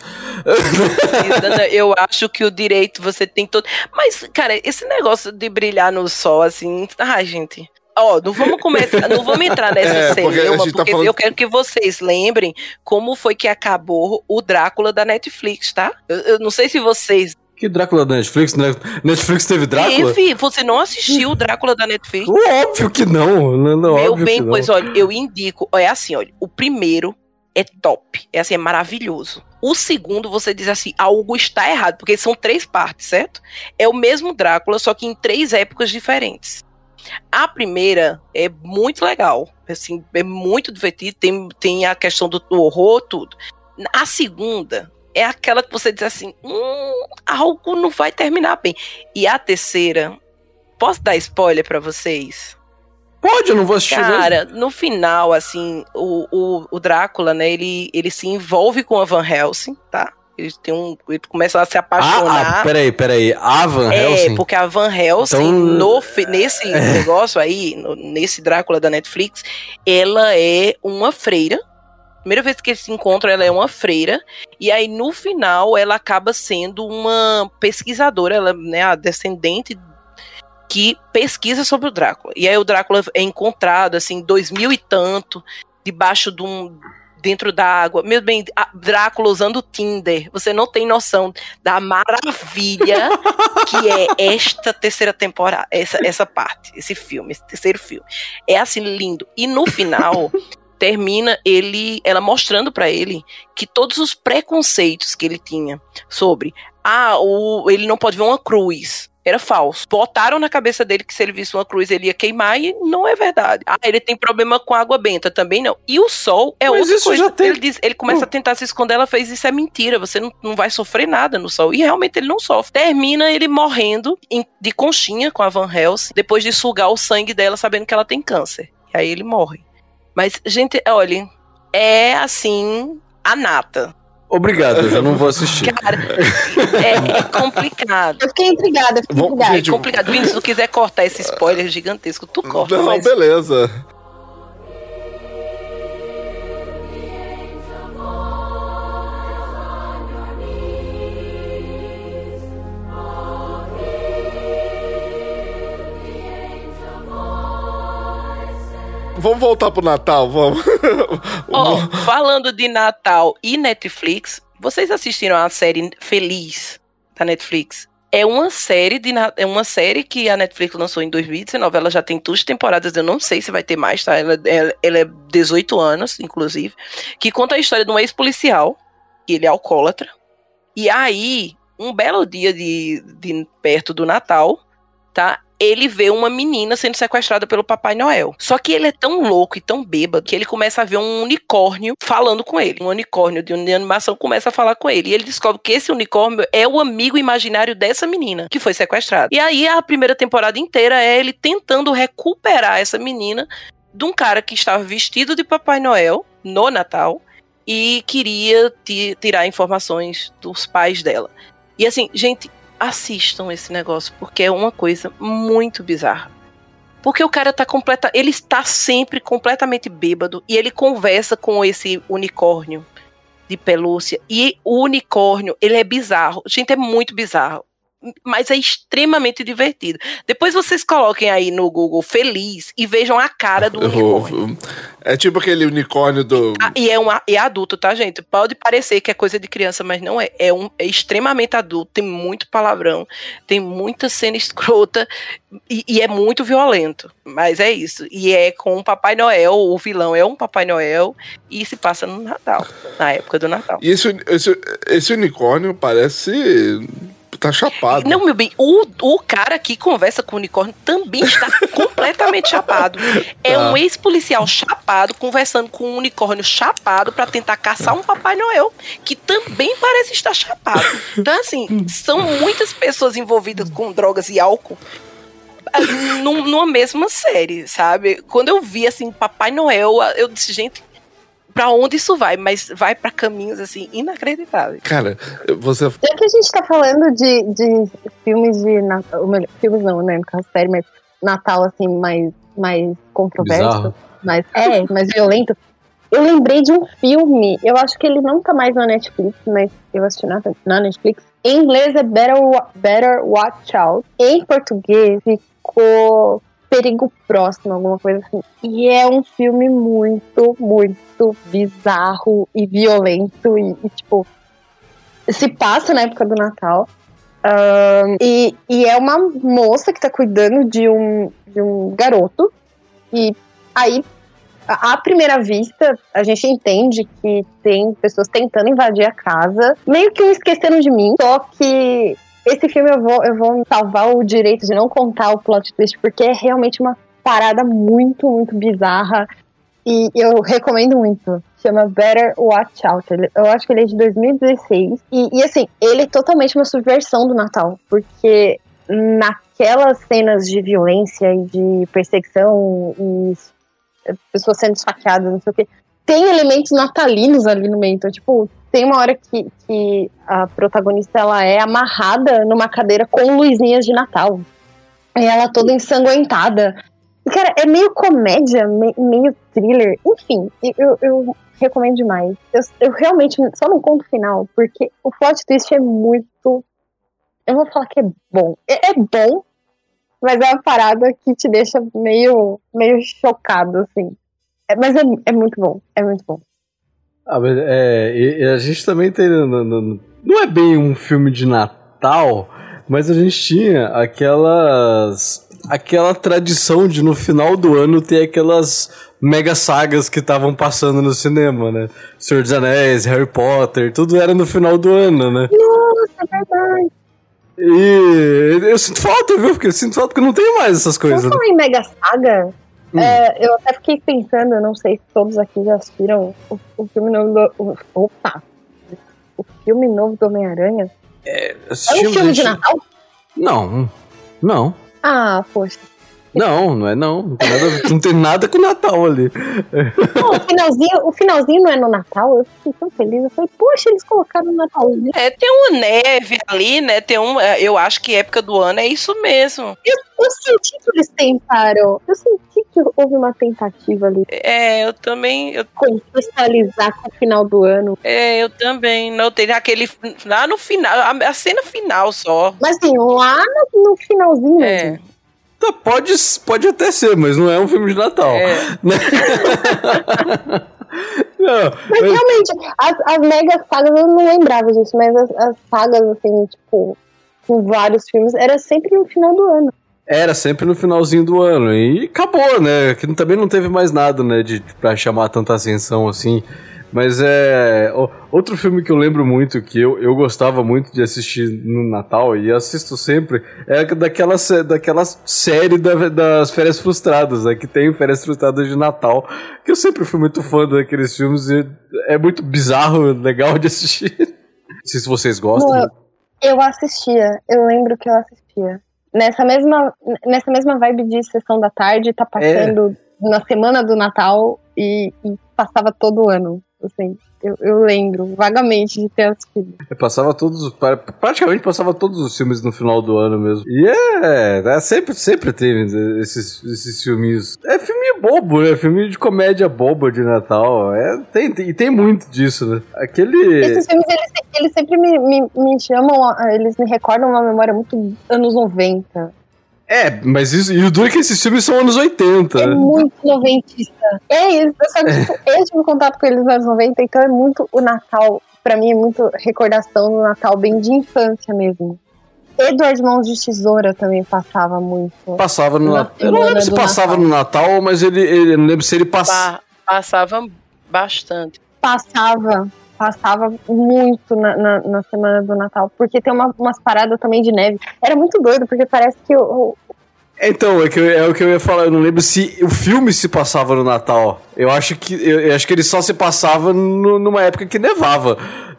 Eu acho que o direito você tem todo. Mas, cara, esse negócio de brilhar no sol, assim. Ai, gente. Ó, não vamos começar, não vamos entrar nessa É, porque celeuma, tá porque falando- eu quero que vocês lembrem como foi que acabou o Drácula da Netflix, tá? Eu, eu não sei se vocês. Que Drácula da Netflix? Ne- Netflix teve Drácula? Teve, você não assistiu o Drácula da Netflix? Óbvio que não. não, não Meu óbvio bem, que não. pois olha, eu indico. É assim, olha, o primeiro é top, é assim, é maravilhoso. O segundo, você diz assim, algo está errado, porque são três partes, certo? É o mesmo Drácula, só que em três épocas diferentes. A primeira é muito legal, assim, é muito divertido, tem, tem a questão do, do horror, tudo. A segunda é aquela que você diz assim, hum, algo não vai terminar bem. E a terceira, posso dar spoiler pra vocês? Pode, eu não vou assistir. Cara, no final, assim, o, o, o Drácula, né, ele, ele se envolve com a Van Helsing, tá? Eles têm um, ele começa a se Ah, apaixonar. ah, peraí, peraí. A Van É, Helsing? porque a Van Helsing, Então- no nesse negócio aí, no- nesse Drácula da Netflix, ela é uma freira. Primeira vez que eles se encontram, ela é uma freira. E aí, no final, ela acaba sendo uma pesquisadora, ela, né, a descendente que pesquisa sobre o Drácula. E aí o Drácula é encontrado, assim, dois mil e tanto, debaixo de um. Dentro da água. Meu bem, Drácula usando o Tinder. Você não tem noção da maravilha que é esta terceira temporada, essa, essa parte, esse filme, esse terceiro filme. É assim lindo. E no final termina ele, ela mostrando pra ele que todos os preconceitos que ele tinha sobre ah, o, ele não pode ver uma cruz. Era falso. Botaram na cabeça dele que se ele visse uma cruz ele ia queimar e não é verdade. Ah, ele tem problema com água benta também não. E o sol é Mas outra isso coisa. já tem- Ele, diz, ele começa a tentar se esconder, ela fez isso é mentira, você não, não vai sofrer nada no sol. E realmente ele não sofre. Termina ele morrendo em- de conchinha com a Van Helsing, depois de sugar o sangue dela sabendo que ela tem câncer. E aí ele morre. Mas, gente, olha, é assim, a nata. Obrigado, eu já não vou assistir. Cara, é, é complicado. Eu fiquei intrigada, eu fiquei intrigada. gente, É complicado. Vini, se tu quiser cortar esse spoiler gigantesco, tu corta. não, mas... beleza. Vamos voltar pro Natal, vamos. Ó, falando de Natal e Netflix, vocês assistiram a série Feliz da Netflix? É uma série de é uma série que a Netflix lançou em 2019. Ela já tem duas temporadas, eu não sei se vai ter mais, tá? Ela, ela, ela é 18 anos, inclusive, que conta a história de um ex-policial, que ele é alcoólatra. E aí, um belo dia de, de perto do Natal, tá? Ele vê uma menina sendo sequestrada pelo Papai Noel. Só que ele é tão louco e tão bêbado que ele começa a ver um unicórnio falando com ele. Um unicórnio de animação começa a falar com ele. E ele descobre que esse unicórnio é o amigo imaginário dessa menina que foi sequestrada. E aí a primeira temporada inteira é ele tentando recuperar essa menina de um cara que estava vestido de Papai Noel no Natal e queria ti- tirar informações dos pais dela. E assim, gente, assistam esse negócio, porque é uma coisa muito bizarra. Porque o cara tá completa, ele está sempre completamente bêbado e ele conversa com esse unicórnio de pelúcia e o unicórnio, ele é bizarro. Gente, é muito bizarro mas é extremamente divertido. Depois vocês coloquem aí no Google Feliz e vejam a cara do unicórnio. É tipo aquele unicórnio do. Ah, e é, um, é adulto, tá, gente? Pode parecer que é coisa de criança, mas não é. É, um, é extremamente adulto, tem muito palavrão, tem muita cena escrota e, e, é muito violento. Mas é isso. E é com o Papai Noel, o vilão é um Papai Noel e se passa no Natal, na época do Natal. E esse, esse, esse unicórnio parece tá chapado. Não, meu bem, o, o cara que conversa com o unicórnio também está completamente chapado. É tá. um ex-policial chapado conversando com um unicórnio chapado para tentar caçar um Papai Noel, que também parece estar chapado. Então, assim, são muitas pessoas envolvidas com drogas e álcool ah, numa mesma série, sabe? Quando eu vi assim Papai Noel, eu disse, gente, para onde isso vai, mas vai para caminhos assim inacreditáveis. Cara, você. Já que a gente tá falando de, de filmes de Natal, filmes não, né, no caso mas Natal assim mais mais controverso, mais é, mais violento. Eu lembrei de um filme, eu acho que ele não tá mais na Netflix, mas eu assisti na, na Netflix. Em inglês é Better, Better Watch Out. Em português ficou perigo próximo, alguma coisa assim. E é um filme muito, muito bizarro e violento e, e tipo, se passa na época do Natal. Um, e, e é uma moça que tá cuidando de um, de um garoto. E aí, à primeira vista, a gente entende que tem pessoas tentando invadir a casa, meio que um esquecendo de mim. Só que esse filme eu vou, eu vou salvar o direito de não contar o plot twist, porque é realmente uma parada muito, muito bizarra. E eu recomendo muito. Chama Better Watch Out. Eu acho que ele é de 2016. E, e assim, ele é totalmente uma subversão do Natal. Porque naquelas cenas de violência e de perseguição e pessoas sendo esfaqueadas, não sei o quê, tem elementos natalinos ali no meio. Então, tipo, tem uma hora que, que a protagonista ela é amarrada numa cadeira com luzinhas de Natal. E ela toda ensanguentada. Cara, é meio comédia, meio thriller. Enfim, eu, eu recomendo demais. Eu, eu, realmente só não conto o final, porque o plot twist é muito. Eu vou falar que é bom. É, é bom, mas é uma parada que te deixa meio, meio chocado, assim. É, mas é, é muito bom. É muito bom. Ah, mas é, a gente também tem. Não, não é bem um filme de Natal, mas a gente tinha aquelas. aquela tradição de no final do ano ter aquelas mega sagas que estavam passando no cinema, né? Senhor dos Anéis, Harry Potter, tudo era no final do ano, né? Nossa, é verdade. E eu sinto falta, viu? Porque eu sinto falta porque não tem mais essas coisas. Não né? em mega saga? Hum. É, eu até fiquei pensando, eu não sei se todos aqui já assistiram o, o filme novo do. O, opa! O filme novo do Homem-Aranha. É, é um filme gente... de Natal? Não, não. Ah, poxa. Não, não é não. Não tem nada, não tem nada com o Natal ali. Não, o, finalzinho, o finalzinho não é no Natal. Eu fiquei tão feliz. Eu falei, poxa, eles colocaram no Natal. Né? É, tem uma neve ali, né? Tem um. É, eu acho que época do ano é isso mesmo. Eu, eu senti que eles tentaram. Eu senti que houve uma tentativa ali. É, eu também. Eu... Contextualizar com o final do ano. É, eu também. Não tem aquele. Lá no final, a, a cena final só. Mas assim, lá no, no finalzinho. É. Tá, pode, pode até ser, mas não é um filme de Natal. É. Não, mas, mas, realmente, as, as mega sagas, eu não lembrava disso, mas as, as sagas, assim, tipo, com vários filmes, era sempre no final do ano. Era sempre no finalzinho do ano. E acabou, né? Que também não teve mais nada, né? De, pra chamar tanta atenção assim. Mas é. Outro filme que eu lembro muito, que eu, eu gostava muito de assistir no Natal, e assisto sempre, é daquela, daquela série da, das Férias Frustradas, né? Que tem Férias Frustradas de Natal. Que eu sempre fui muito fã daqueles filmes, e é muito bizarro, legal de assistir. Não sei se vocês gostam. Eu, eu assistia, eu lembro que eu assistia. Nessa mesma, nessa mesma vibe de sessão da tarde, tá passando é. na semana do Natal e, e passava todo ano. Assim. Eu, eu lembro vagamente de ter assistido. Eu passava todos, os- pra- praticamente passava todos os filmes no final do ano mesmo. E é, é sempre, sempre teve esses, esses filminhos. É filme bobo, né? Filme de comédia boba de Natal. É, tem, tem, e tem muito disso, né? Aquele. Esses filmes, eles, eles sempre me, me, me chamam, eles me recordam uma memória muito anos 90. É, mas isso, e o duro é que esses filmes são anos 80. É muito noventista. É isso, só que tipo, eu tive contato com eles nos anos 90, então é muito o Natal, pra mim é muito recordação do Natal bem de infância mesmo. Edward Mãos de Tesoura também passava muito. Passava no Na Natal. Eu não lembro se passava Natal. no Natal, mas ele, ele eu não lembro se ele passava. Pa- passava bastante. Passava, passava muito na, na, na semana do Natal, porque tem uma, umas paradas também de neve. Era muito doido, porque parece que o, Então, é, que eu- é o que eu ia falar. Eu não lembro se o filme se passava no Natal. Eu acho que eu, eu acho que ele só se passava no- numa época que nevava.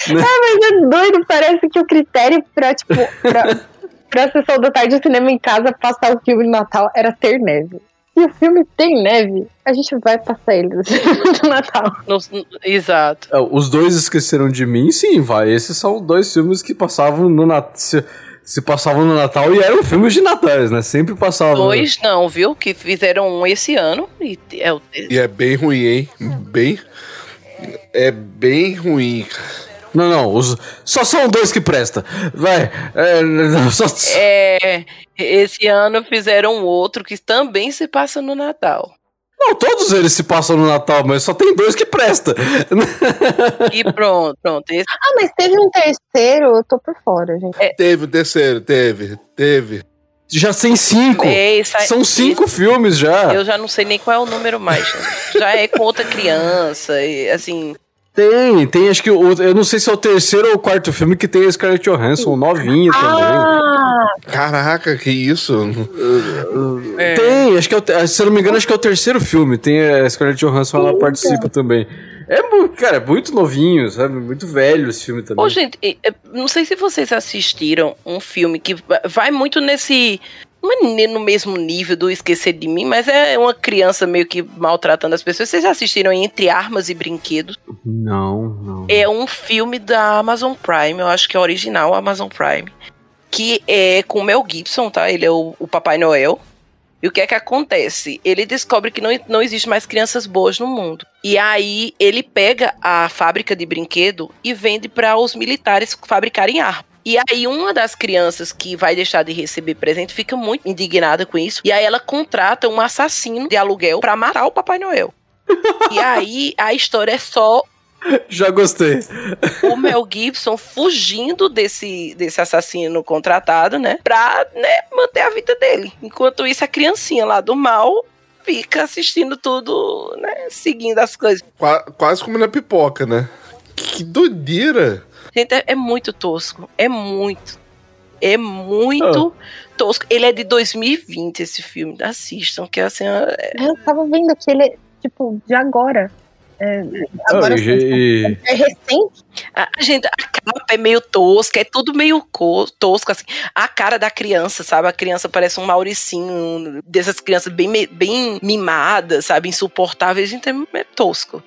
né? Mas é doido, parece que o critério pra, tipo, pra, pra sessão da tarde do cinema em casa passar o filme de Natal era ter neve. E o filme tem neve, a gente vai passar ele no do Natal. No- exato. É, Os dois esqueceram de mim, sim, vai. Esses são dois filmes que passavam no Natal. Se, se passavam no Natal e eram filmes de Natais, né? Sempre passavam. Dois não, viu? Que fizeram um esse ano. E é o E é bem ruim, hein? Bem. É bem ruim. Não, não, os, só são dois que presta. Vai. É, só, É, esse ano fizeram outro que também se passa no Natal. não, todos eles se passam no Natal, mas só tem dois que presta. E pronto, pronto. Esse, Ah, mas teve um terceiro, eu tô por fora, gente. Teve o terceiro, teve, teve. Já tem cinco. é, esse aí- São cinco filmes já. Eu já não sei nem qual é o número mais. Já é com outra criança, e, assim. Tem, tem, acho que o, eu não sei se é o terceiro ou o quarto filme que tem a Scarlett Johansson novinha também. Ah, Caraca, que isso? É. Tem, acho que é o, se eu não me engano, acho que é o terceiro filme. Tem a Scarlett Johansson, ela participa também. É, cara, é muito novinho, sabe? Muito velho esse filme também. Ô, gente, e- não sei se vocês assistiram um filme que va- vai muito nesse. Não é no mesmo nível do Esquecer de Mim, mas é uma criança meio que maltratando as pessoas. Vocês já assistiram Entre Armas e Brinquedos? Não, não. É um filme da Amazon Prime, eu acho que é original Amazon Prime. Que é com o Mel Gibson, tá? Ele é o, o Papai Noel. E o que é que acontece? Ele descobre que não, não existe mais crianças boas no mundo. E aí ele pega a fábrica de brinquedo e vende para os militares fabricarem armas. E aí uma das crianças que vai deixar de receber presente fica muito indignada com isso. E aí ela contrata um assassino de aluguel para matar o Papai Noel. e aí a história é só Já gostei. o Mel Gibson fugindo desse, desse assassino contratado, né? Pra né, manter a vida dele. Enquanto isso, a criancinha lá do mal fica assistindo tudo, né? Seguindo as coisas. Qua- quase como na pipoca, né? Que doideira! Gente, é, é muito tosco. É muito. É muito tosco. Ele é de 2020, esse filme. Assistam, que assim. é- eu tava vendo que ele é, tipo, de agora. É, agora Ah, e- e- é recente. A, a gente, a capa é meio tosca, é tudo meio co- tosco, assim. A cara da criança, sabe? A criança parece um Mauricinho, dessas crianças bem, bem mimadas, sabe? Insuportáveis. Gente, é, é tosco.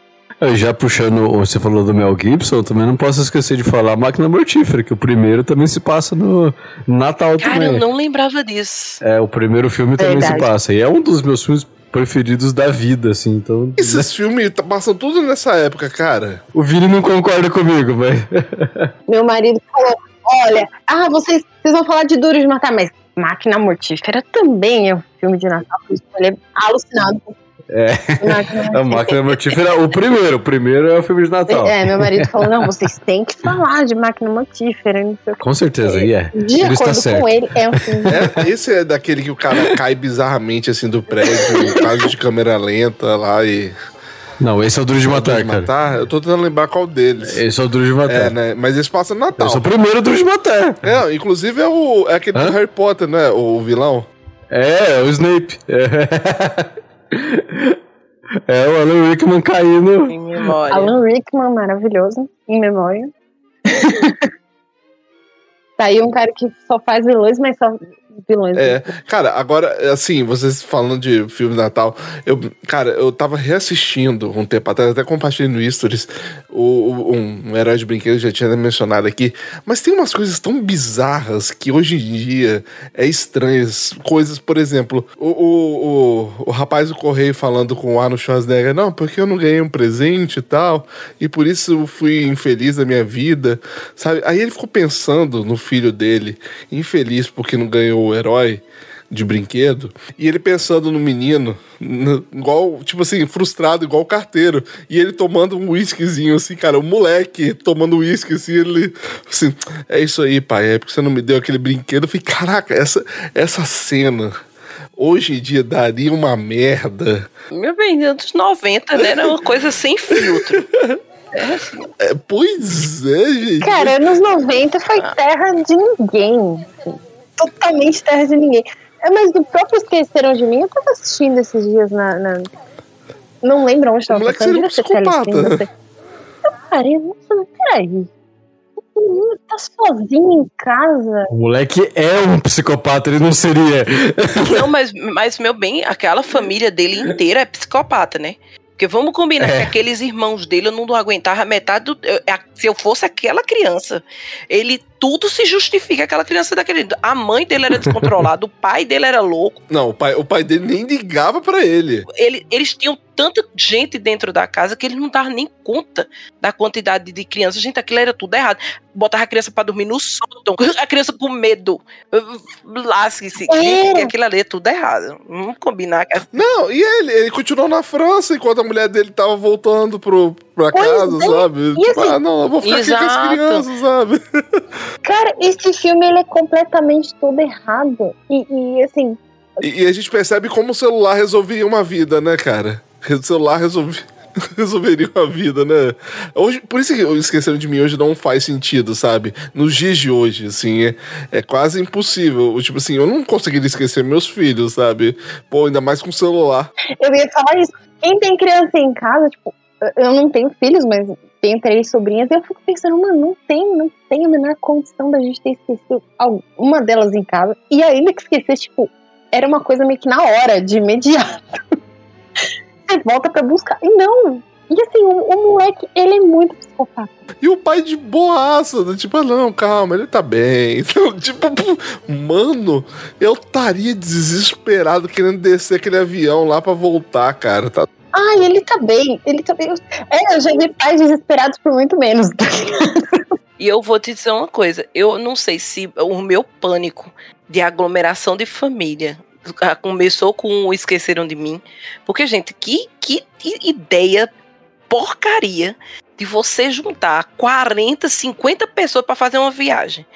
Já puxando, você falou do Mel Gibson, também não posso esquecer de falar a Máquina Mortífera, que o primeiro também se passa no Natal Cara, também. eu não lembrava disso. É, o primeiro filme também se passa. E é um dos meus filmes preferidos da vida, assim. Então, Esses filmes tá- passam tudo nessa época, cara. o Vini não concorda comigo, mas. Meu marido falou: Olha, ah, vocês, vocês vão falar de Duro de Matar, mas Máquina Mortífera também é um filme de Natal. Ele é alucinado. É. Máquina A Máquina Mortífera, o primeiro. O primeiro é o filme de Natal. É, meu marido falou: Não, vocês têm que falar de Máquina Mortífera. Não sei o quê. Com certeza, e é. De Ele está acordo certo. com ele, é um filme. É, esse é daquele que o cara cai bizarramente assim do prédio, em caso de câmera lenta lá e. Não, esse é o Duro de Matar, de cara. matar. Eu tô tentando lembrar qual deles. Esse é o Duro de Matar. É, né? Mas esse passa no Natal. Esse é o primeiro Duro de Matar. É, inclusive é, o, é aquele Hã? do Harry Potter, né? O vilão. É, é o Snape. É, é o Alan Rickman caindo. Em memória. Alan Rickman, maravilhoso, em memória. tá aí um cara que só faz vilões, mas só vilões. É, cara, agora, assim, vocês falando de filme de Natal, eu, cara, eu tava reassistindo um tempo atrás, até compartilhei no Stories, o, o, um, herói de brinquedo, já tinha mencionado aqui, mas tem umas coisas tão bizarras que hoje em dia é estranhas. Coisas, por exemplo, o, o, o, o rapaz do correio falando com o Arnold Schwarzenegger, não, porque eu não ganhei um presente e tal, e por isso eu fui infeliz da minha vida, sabe? Aí ele ficou pensando no filho dele, infeliz porque não ganhou o herói de brinquedo, e ele pensando no menino, no, igual, tipo assim, frustrado, igual o carteiro, e ele tomando um whiskyzinho, assim, cara, o moleque tomando whisky, assim, ele, assim, é isso aí, pai, é porque você não me deu aquele brinquedo. Eu falei, caraca, essa, essa cena hoje em dia daria uma merda. Meu bem, anos 90, né? Era uma coisa sem filtro. É, assim. é, pois é, gente. Cara, anos 90 foi terra de ninguém. Assim totalmente terra de ninguém. É, mas do próprio Esqueceram de Mim, eu tava assistindo esses dias na. na... Não lembro onde tava passando. Ser telecine, Eu parei, nossa, peraí. Tá sozinho em casa. O moleque é um psicopata, ele não seria. Não, mas, mas meu bem, aquela família dele inteira é psicopata, né? Porque vamos combinar é. que aqueles irmãos dele eu não aguentava metade do. Eu, se eu fosse aquela criança, ele tudo se justifica aquela criança daquele. A mãe dele era descontrolada, o pai dele era louco. Não, o pai, o pai dele nem ligava para ele. ele. Eles tinham tanta gente dentro da casa que eles não davam nem conta da quantidade de crianças. Gente, aquilo era tudo errado. Botava a criança para dormir no sótão, a criança com medo. Lasque-se. É. Aquilo ali é tudo errado. Vamos combinar. Não, e ele? Ele continuou na França enquanto a mulher dele tava voltando pro, pra pois casa, é. sabe? tipo, assim, ah, não, eu vou ficar exato. aqui com as crianças, sabe? Cara, esse filme ele é completamente todo errado. E, e assim. E, e, a gente percebe como o celular resolvia uma vida, né, cara? O celular resolvia. resolveria uma vida, né? Hoje, por isso que esqueceram de mim hoje não faz sentido, sabe? Nos dias de hoje, assim, é, é quase impossível. Tipo assim, eu não conseguiria esquecer meus filhos, sabe? Pô, ainda mais com celular. Eu ia falar isso. Quem tem criança em casa, tipo, eu não tenho filhos, mas tenho três sobrinhas, e eu fico pensando, mano, não tem, não tem a menor condição da gente ter esquecido uma delas em casa. E ainda que esquecer, tipo, era uma coisa meio que na hora, de imediato. Você volta pra buscar. E não. E assim, o, o, moleque, ele é muito psicopata. E o pai de boaça, né? tipo, ah, não, calma, ele tá bem. Então, tipo, mano, eu estaria desesperado querendo descer aquele avião lá pra voltar, cara. Tá ah, ele tá bem, ele tá bem. É, eu já vi pais desesperados por muito menos. e eu vou te dizer uma coisa, eu não sei se o meu pânico de aglomeração de família começou com o Esqueceram de Mim, porque, gente, que, que ideia porcaria de você juntar 40, 50 pessoas para fazer uma viagem.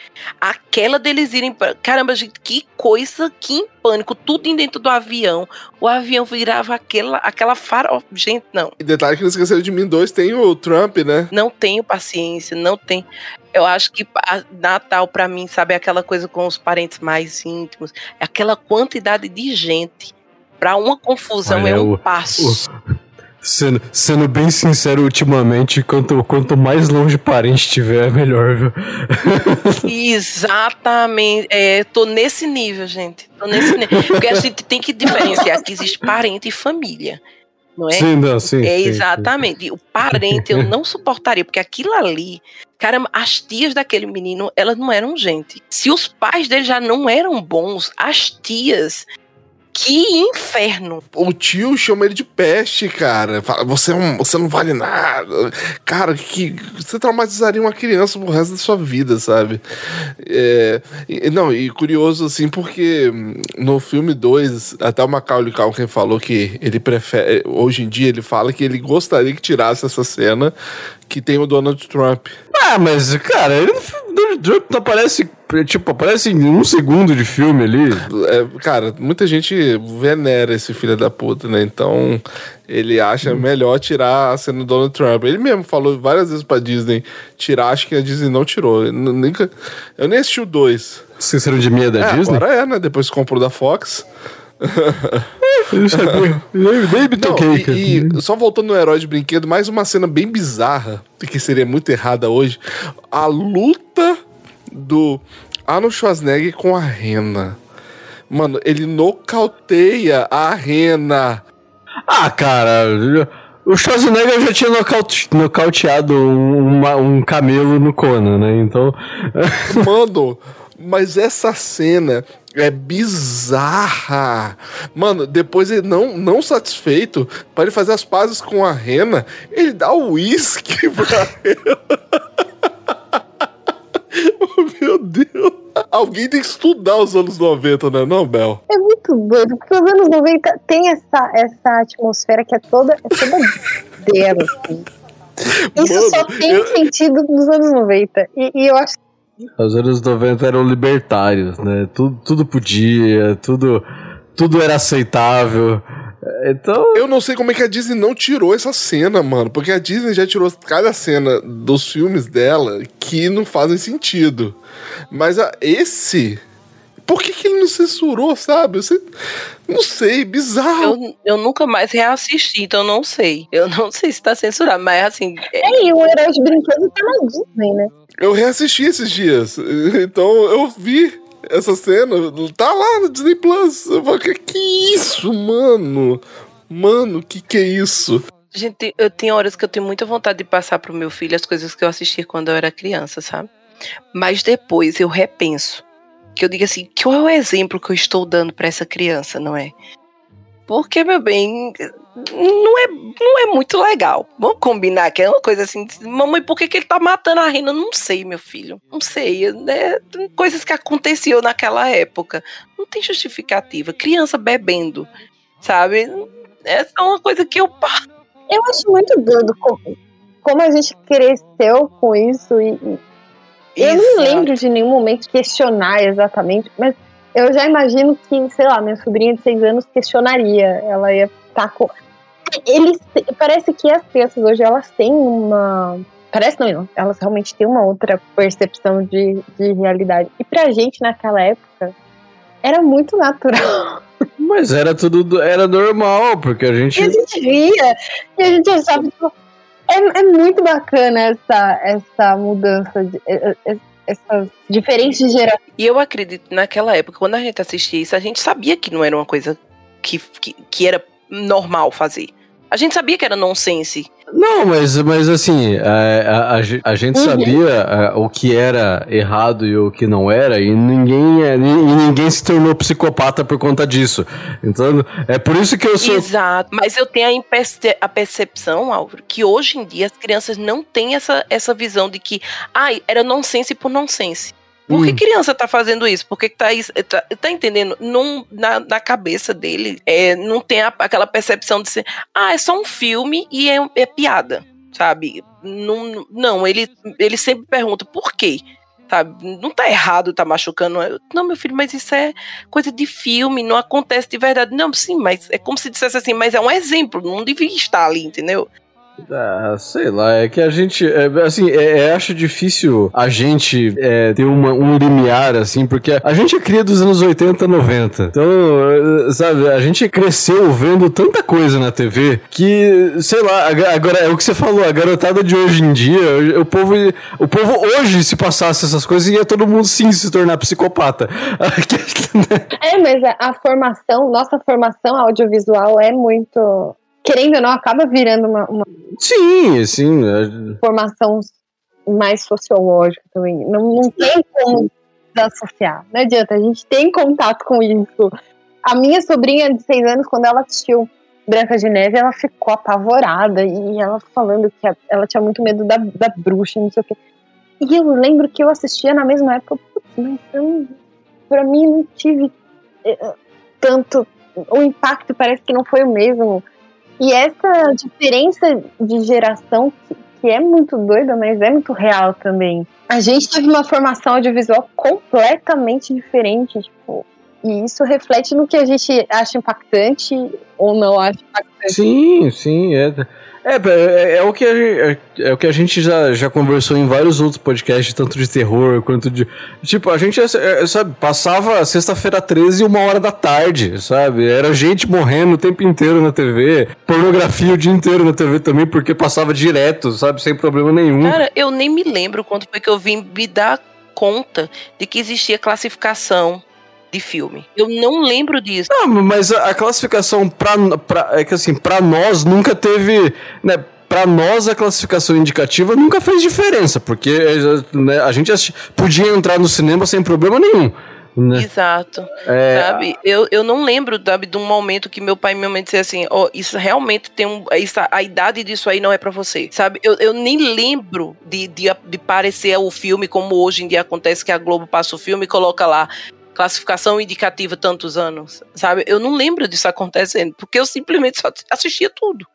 Aquela deles irem para. Caramba, gente, que coisa, que em pânico, tudo dentro do avião. O avião virava aquela, aquela farol. Gente, não. E detalhe que não esqueceram de mim, dois tem o Trump, né? Não tenho paciência, não tem. Eu acho que Natal, para mim, sabe, é aquela coisa com os parentes mais íntimos, é aquela quantidade de gente. Para uma confusão Olha, é um o, passo. O Sendo, sendo bem sincero, ultimamente, quanto, quanto mais longe parente tiver, melhor, viu? Exatamente. É, tô nesse nível, gente. Tô nesse nível. Porque a gente tem que diferenciar que existe parente e família. Não é? Sim, não, sim. É sim, exatamente. Sim. O parente eu não suportaria, porque aquilo ali, caramba, as tias daquele menino, elas não eram gente. Se os pais dele já não eram bons, as tias que inferno! O tio chama ele de peste, cara. Fala, você, é um, você não vale nada. Cara, que você traumatizaria uma criança pro resto da sua vida, sabe? É, e, não, e curioso assim, porque no filme 2, até o Macaulay Culkin falou que ele prefere. Hoje em dia, ele fala que ele gostaria que tirasse essa cena que tem o Donald Trump. Ah, mas, cara, ele, Donald Trump não aparece tipo, aparece em um segundo de filme ali. É, cara, muita gente venera esse filho da puta, né? Então ele acha melhor tirar a cena do Donald Trump. Ele mesmo falou várias vezes pra Disney tirar, acho que a Disney não tirou. Eu, nunca, eu nem assisti o 2. Esqueceram de meia da é, Disney? Agora é, né? Depois comprou da Fox. Eu sabia. Nem me toquei, cara. E, e, só voltando no herói de brinquedo, mais uma cena bem bizarra, que seria muito errada hoje. A luta do Arnold Schwarzenegger com a Rena. Mano, ele nocauteia a rena. Ah, cara, o Schwarzenegger já tinha nocaute, nocauteado um, um camelo no Conan, né? Então. Mano, mas essa cena é bizarra. Mano, depois ele não, não satisfeito, para ele fazer as pazes com a rena, ele dá o uísque pra ela. oh, meu Deus. Alguém tem que estudar os anos 90, né, não, Bel? É muito doido, porque os anos 90 tem essa, essa atmosfera que é toda, é toda dela, assim. Isso Mano, só tem eu... sentido nos anos 90. E, e eu acho os anos 90 eram libertários, né? Tudo, tudo podia, tudo, tudo era aceitável. Então. Eu não sei como é que a Disney não tirou essa cena, mano. Porque a Disney já tirou cada cena dos filmes dela que não fazem sentido. Mas a, esse. Por que, que ele não censurou, sabe? Eu não sei, bizarro. Eu, eu nunca mais reassisti, então não sei. Eu não sei se tá censurado, mas assim. É, e o Herói de Brinquedo tá na Disney, né? Eu reassisti esses dias. Então eu vi essa cena. Tá lá no Disney Plus. Eu falei, que, que isso, mano? Mano, que que é isso? Gente, eu tenho horas que eu tenho muita vontade de passar pro meu filho as coisas que eu assisti quando eu era criança, sabe? Mas depois eu repenso. Que eu digo assim, qual é o exemplo que eu estou dando para essa criança, não é? Porque, meu bem, não é, não é muito legal. Vamos combinar que é uma coisa assim, mamãe, por que, que ele tá matando a Reina? Não sei, meu filho. Não sei. Né? Coisas que aconteciam naquela época. Não tem justificativa. Criança bebendo, sabe? Essa é uma coisa que eu. Eu acho muito doido como, como a gente cresceu com isso e eu não me lembro de nenhum momento questionar exatamente, mas eu já imagino que, sei lá, minha sobrinha de seis anos questionaria. Ela ia estar tá com. Eles, parece que as crianças hoje elas têm uma. Parece não, elas realmente têm uma outra percepção de, de realidade. E pra gente naquela época era muito natural. Mas era tudo era normal, porque a gente. E a gente via, e a gente achava. Tipo, é, é muito bacana essa, essa mudança, de, essas diferentes gerações. E eu acredito, naquela época, quando a gente assistia isso, a gente sabia que não era uma coisa que, que, que era normal fazer. A gente sabia que era nonsense. Não, mas, mas assim, a, a, a, a gente uhum. sabia a, o que era errado e o que não era, e ninguém, é, e ninguém se tornou psicopata por conta disso. Então, é por isso que eu sou. Exato, mas eu tenho a, percepção, Álvaro, que hoje em dia as crianças não têm essa, essa visão de que, ai, era nonsense por nonsense. Por que hum. criança tá fazendo isso? Por que, tá? Tá, tá entendendo? Na, na cabeça dele, é, não tem a, aquela percepção de ser, ah, é só um filme e é, é piada, sabe? Não, não ele, ele sempre pergunta por quê? Sabe? Não tá errado, tá machucando. Não, meu filho, mas isso é coisa de filme, não acontece de verdade. Não, sim, mas é como se dissesse assim, mas é um exemplo, não devia estar ali, entendeu? Ah, sei lá, é que a gente, é, assim, é, é, acho difícil a gente é, ter uma, um limiar, assim, porque a gente é cria dos anos 80, 90. Então, é, sabe, a gente cresceu vendo tanta coisa na TV que, sei lá, agora é o que você falou, a garotada de hoje em dia, o povo, o povo hoje, se passasse essas coisas, ia todo mundo sim se tornar psicopata. é, mas a, a formação, nossa formação audiovisual é muito querendo ou não, acaba virando uma, uma sim, sim, é. formação mais sociológica também. Não, não tem como desassociar. Não adianta, a gente tem contato com isso. A minha sobrinha de seis anos, quando ela assistiu Branca de Neve, ela ficou apavorada e ela falando que ela tinha muito medo da, da bruxa, não sei o quê. E eu lembro que eu assistia na mesma época, mas eu, pra mim não tive eh, tanto. O impacto parece que não foi o mesmo. E essa diferença de geração, que, é muito doida, mas é muito real também. A gente teve uma formação audiovisual completamente diferente, tipo, e isso reflete no que a gente acha impactante ou não acha impactante. Sim, sim, é. É, é, é, o que a, é, é, o que a gente já, já conversou em vários outros podcasts, tanto de terror quanto de. Tipo, a gente, é, é sabe, passava sexta-feira 13 uma hora da tarde, sabe? Era gente morrendo o tempo inteiro na TV, pornografia o dia inteiro na TV também, porque passava direto, sabe? Sem problema nenhum. Cara, eu nem me lembro quando foi que eu vim me dar conta de que existia classificação de filme. Eu não lembro disso. Não, mas a, a classificação pra, pra, é que assim, pra nós nunca teve, né, pra nós a classificação indicativa nunca fez diferença, porque né, a gente podia entrar no cinema sem problema nenhum. Né? Exato. É... Sabe? Eu, eu não lembro, sabe, de um momento que meu pai e minha mãe disseram assim: ó, oh, isso realmente tem um. Isso, a idade disso aí não é para você. Sabe? Eu, eu nem lembro de, de, de parecer o filme como hoje em dia acontece que a Globo passa o filme e coloca lá classificação indicativa tantos anos, sabe? Eu não lembro disso acontecendo, porque eu simplesmente só assistia tudo.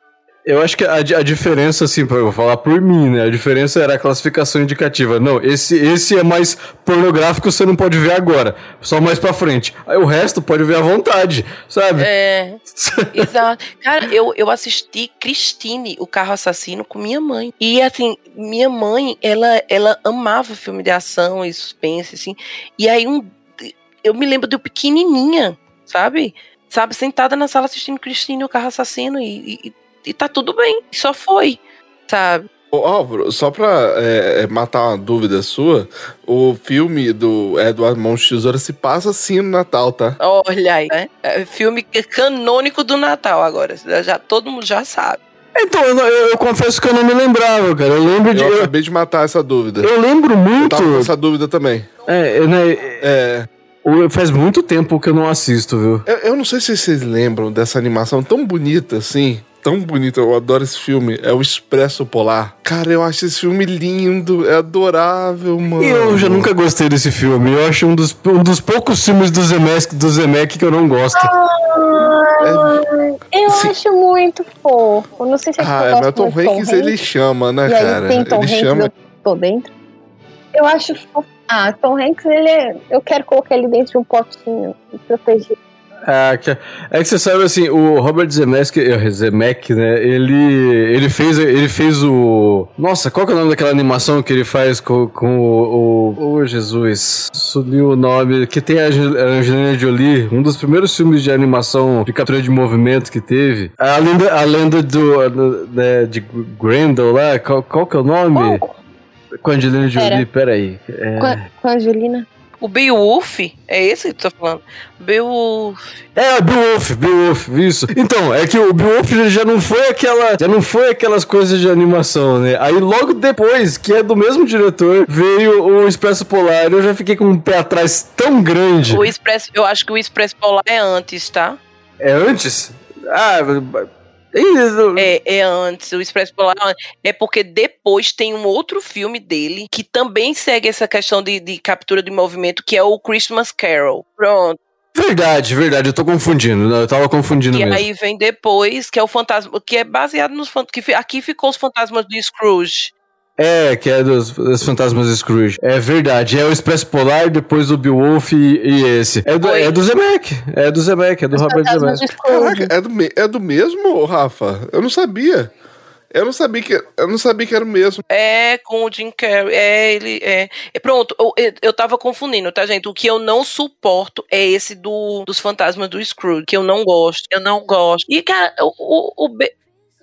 Eu acho que a, a diferença, assim, pra eu falar por mim, né? A diferença era a classificação indicativa. Não, esse, esse é mais pornográfico, você não pode ver agora. Só mais pra frente. Aí o resto pode ver à vontade, sabe? É. exato. Cara, eu, eu assisti Christine, o carro assassino, com minha mãe. E assim, minha mãe, ela, ela amava filme de ação e suspense, assim. E aí um. Eu me lembro de eu pequenininha, sabe? Sabe, sentada na sala assistindo Christine, o carro assassino e, e e tá tudo bem. Só foi, sabe? Ô, Álvaro, só pra é, é, matar uma dúvida sua, o filme do Edward Mão de Tesoura se passa sim no Natal, tá? Olha aí, né? É filme canônico do Natal agora. Já, todo mundo já sabe. Então, eu, eu, eu, confesso que eu não me lembrava, cara. Eu lembro de. Eu acabei de matar essa dúvida. Eu lembro muito. Eu tava com essa dúvida também. É, né? É. Faz muito tempo que eu não assisto, viu? Eu, eu não sei se vocês lembram dessa animação tão bonita assim tão bonito, eu adoro esse filme, é o Expresso Polar. Cara, eu acho esse filme lindo, é adorável, mano. E eu já nunca gostei desse filme, eu acho um dos, um dos poucos filmes do Zemeck, do Zemeck que eu não gosto. é, eu sim. acho muito fofo, não sei se é Ah, é, mas Tom Hanks ele chama, né, e cara? Aí tem Tom ele Hanks, chama... eu tô dentro. Eu acho fofo. Ah, Tom Hanks, ele é... Eu quero colocar ele dentro de um potinho e proteger é que, é que você sabe assim, o Robert Zemeckis, eh, Zemeck, né? Ele, ele fez, ele fez o, nossa, qual que é o nome daquela animação que ele faz com, com o, o, oh, Jesus, subiu o nome, que tem a Angelina Jolie, um dos primeiros filmes de animação de captura de movimento que teve. A lenda, a lenda do, né, de Grendel lá, qual, qual que é o nome? Oh. Com a Angelina Jolie, Pera. peraí. É... Com, a, com a Angelina? O Beowulf, é esse que tu tá falando? Beowulf. É, Beowulf, Beowulf, isso. Então, é que o Beowulf já não foi aquela, já não foi aquelas coisas de animação, né? Aí logo depois, que é do mesmo diretor, veio o Expresso Polar, eu já fiquei com um pé atrás tão grande. O Expresso, eu acho que o Expresso Polar é antes, tá? É antes? Ah, é, é antes, o Expresso Polar é porque depois tem um outro filme dele que também segue essa questão de, de captura de movimento, que é o Christmas Carol. Pronto. Verdade, verdade, eu tô confundindo, eu tava confundindo e mesmo. E aí vem depois, que é o fantasma, que é baseado nos que aqui ficou os fantasmas do Scrooge. É, que é dos, dos fantasmas Scrooge. É verdade. É o Expresso Polar, depois o Beowulf e, e esse. É do, é do Zemeck. É do Zemeck, é do Os Robert Zemeck. Caraca, é do, é do mesmo, Rafa? Eu não sabia. Eu não sabia que eu não sabia que era o mesmo. É com o Jim Carrey. É ele é. é pronto. Eu, eu tava confundindo, tá gente? O que eu não suporto é esse do dos fantasmas do Scrooge, que eu não gosto. Eu não gosto. E cara, o, o, o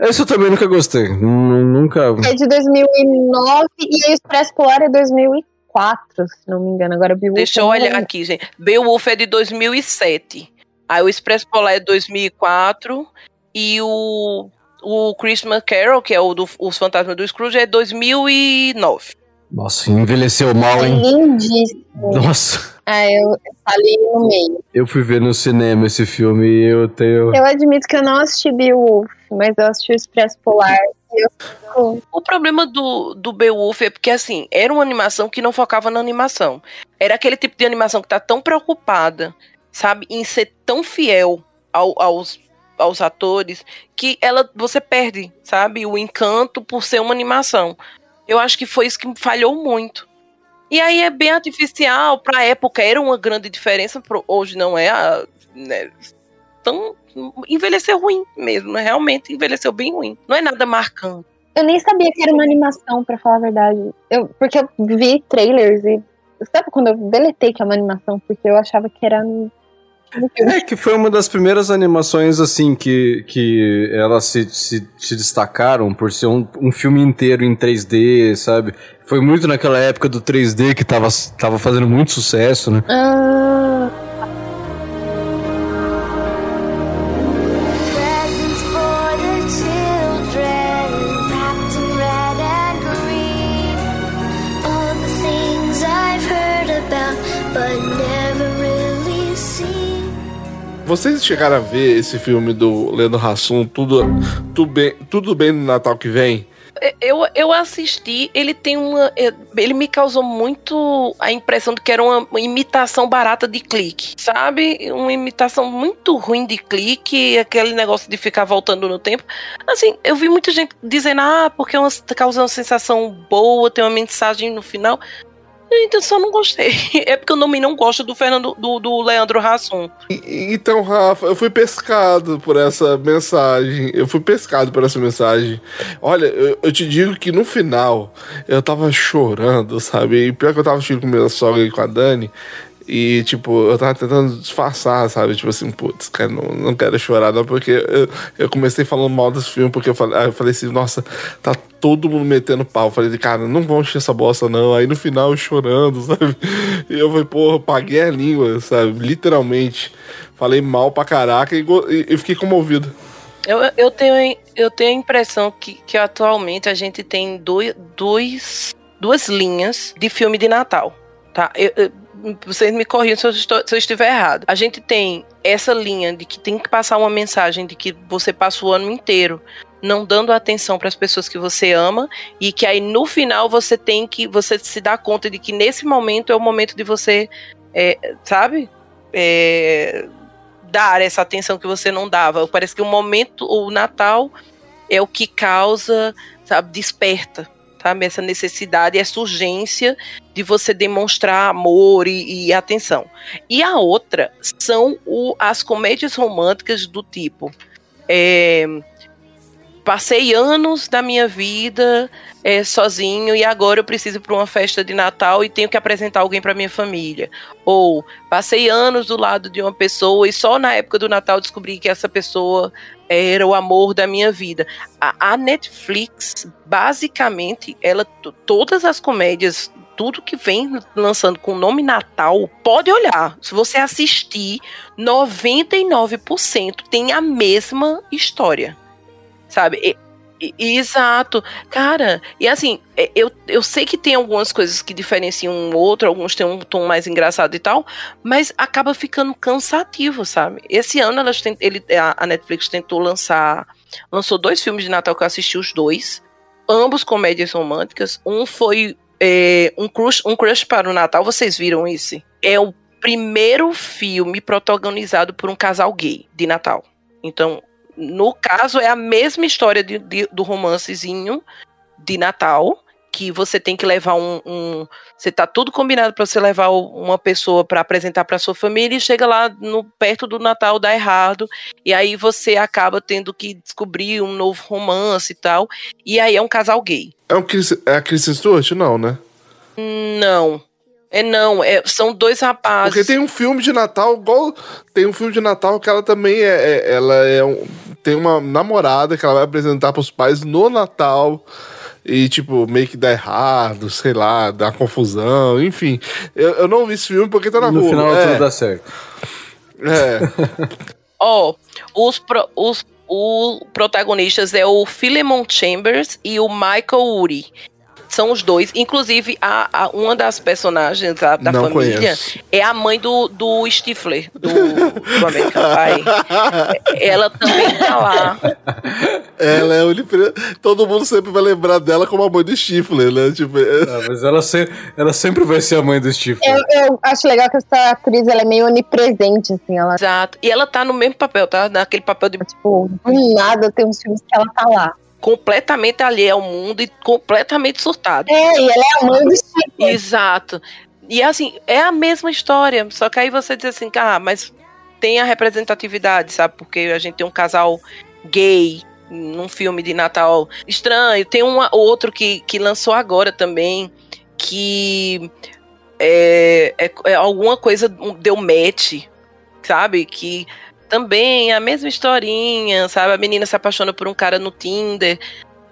esse eu também nunca gostei. Nunca. É de 2009 e o Expresso Polar é 2004, se não me engano. Agora Beowulf. Deixa eu olhar aqui, gente. Beowulf é de 2007. Aí o Expresso Polar é 2004 e o o Christmas Carol, que é o dos do, Fantasmas do Scrooge, é 2009. Nossa, envelheceu mal, hein? É lindíssimo. Nossa. Ah, eu falei no meio. Eu fui ver no cinema esse filme e eu tenho. Eu admito que eu não assisti Beowulf, mas eu assisti o Expresso Polar. Eu... O problema do, do Beowulf é porque, assim, era uma animação que não focava na animação. Era aquele tipo de animação que tá tão preocupada, sabe, em ser tão fiel ao, aos, aos atores, que ela você perde, sabe, o encanto por ser uma animação. Eu acho que foi isso que falhou muito. E aí é bem artificial, pra época era uma grande diferença, hoje não é. Né, tão envelheceu ruim mesmo, né? realmente envelheceu bem ruim. Não é nada marcante. Eu nem sabia que era uma animação, para falar a verdade. Eu, porque eu vi trailers e. Sabe quando eu deletei que é uma animação? Porque eu achava que era é que foi uma das primeiras animações, assim, que, que elas se, se, se destacaram por ser um, um filme inteiro em 3D, sabe? Foi muito naquela época do 3D que tava, tava fazendo muito sucesso, né? Ah, Vocês chegaram a ver esse filme do Leandro Hassum, tudo, tudo, bem, tudo bem no Natal que vem? Eu, eu assisti, ele tem uma. Ele me causou muito a impressão de que era uma imitação barata de clique, sabe? Uma imitação muito ruim de clique, aquele negócio de ficar voltando no tempo. Assim, eu vi muita gente dizendo, ah, porque é uma, causa uma sensação boa, tem uma mensagem no final. Então só não gostei. É porque eu também não gosto do Fernando do, do Leandro Hassum. Então, Rafa, eu fui pescado por essa mensagem. Eu fui pescado por essa mensagem. Olha, eu, eu te digo que no final eu tava chorando, sabe? E pior que eu tava assistindo com minha sogra e com a Dani. E, tipo, eu tava tentando disfarçar, sabe? Tipo assim, putz, cara, não, não quero chorar, não, porque eu, eu comecei falando mal desse filme, porque eu falei, eu falei assim, nossa, tá todo mundo metendo pau. Eu falei, cara, não vão encher essa bosta, não. Aí no final eu chorando, sabe? E eu falei, porra, paguei a língua, sabe? Literalmente. Falei mal pra caraca e, e, fiquei comovido. Eu, eu, tenho, eu tenho a impressão que, que atualmente a gente tem dois, dois, duas linhas de filme de Natal. Tá? Eu, eu, vocês me corrijam se eu, estou, se eu estiver errado. A gente tem essa linha de que tem que passar uma mensagem de que você passa o ano inteiro não dando atenção para as pessoas que você ama e que aí no final você tem que você se dá conta de que nesse momento é o momento de você é, sabe é, dar essa atenção que você não dava parece que o momento o Natal é o que causa sabe desperta sabe? Essa necessidade, essa urgência de você demonstrar amor e, e atenção. E a outra são o, as comédias românticas do tipo. É, passei anos da minha vida é, sozinho e agora eu preciso para uma festa de Natal e tenho que apresentar alguém para minha família. Ou passei anos do lado de uma pessoa e só na época do Natal descobri que essa pessoa era o amor da minha vida. A, a Netflix, basicamente, ela todas as comédias tudo que vem lançando com o nome Natal, pode olhar. Se você assistir, 99% tem a mesma história. Sabe? Exato. Cara, e assim, é, eu, eu sei que tem algumas coisas que diferenciam um outro, alguns têm um tom mais engraçado e tal, mas acaba ficando cansativo, sabe? Esse ano elas tent, ele, a, Netflix tentou lançar. Lançou dois filmes de Natal que eu assisti os dois. Ambos comédias românticas. Um foi é, um, crush, um Crush para o Natal. Vocês viram isso? É o primeiro filme protagonizado por um casal gay de Natal. Então, no caso, é a mesma história de, de, do romancezinho de Natal, que você tem que levar um, um você tá tudo combinado para você levar uma pessoa para apresentar para sua família e chega lá no perto do Natal dá errado e aí você acaba tendo que descobrir um novo romance e tal e aí é um casal gay. É um é a Kristen Stewart não, né? Não. É não, é, são dois rapazes. Porque tem um filme de Natal, igual tem um filme de Natal que ela também é, é ela é um, tem uma namorada que ela vai apresentar pros pais no Natal e, tipo, meio que dá errado, sei lá, dá confusão, enfim. Eu, eu não vi esse filme porque tá na no rua. No final é. tudo dá certo. É. Ó, oh, os, pro, os o protagonistas é o Philemon Chambers e o Michael Uri são os dois. Inclusive, a, a uma das personagens da, da família conheço. é a mãe do, do Stifler, do, do American Pie. Ela também tá lá. Ela é unipre... Todo mundo sempre vai lembrar dela como a mãe do Stifler, né? Tipo, é... Não, mas ela, se... ela sempre vai ser a mãe do Stifler. Eu, eu acho legal que essa atriz ela é meio onipresente, assim. Ela... Exato. E ela tá no mesmo papel, tá? Naquele papel de. Tipo, do nada tem uns filmes que ela tá lá completamente alheia ao mundo e completamente surtada. É, e ela é a mãe do Chico. Exato. E assim, é a mesma história, só que aí você diz assim, ah, mas tem a representatividade, sabe? Porque a gente tem um casal gay num filme de Natal estranho. Tem um outro que, que lançou agora também, que é, é, é alguma coisa deu match, sabe? Que também a mesma historinha, sabe? A menina se apaixona por um cara no Tinder.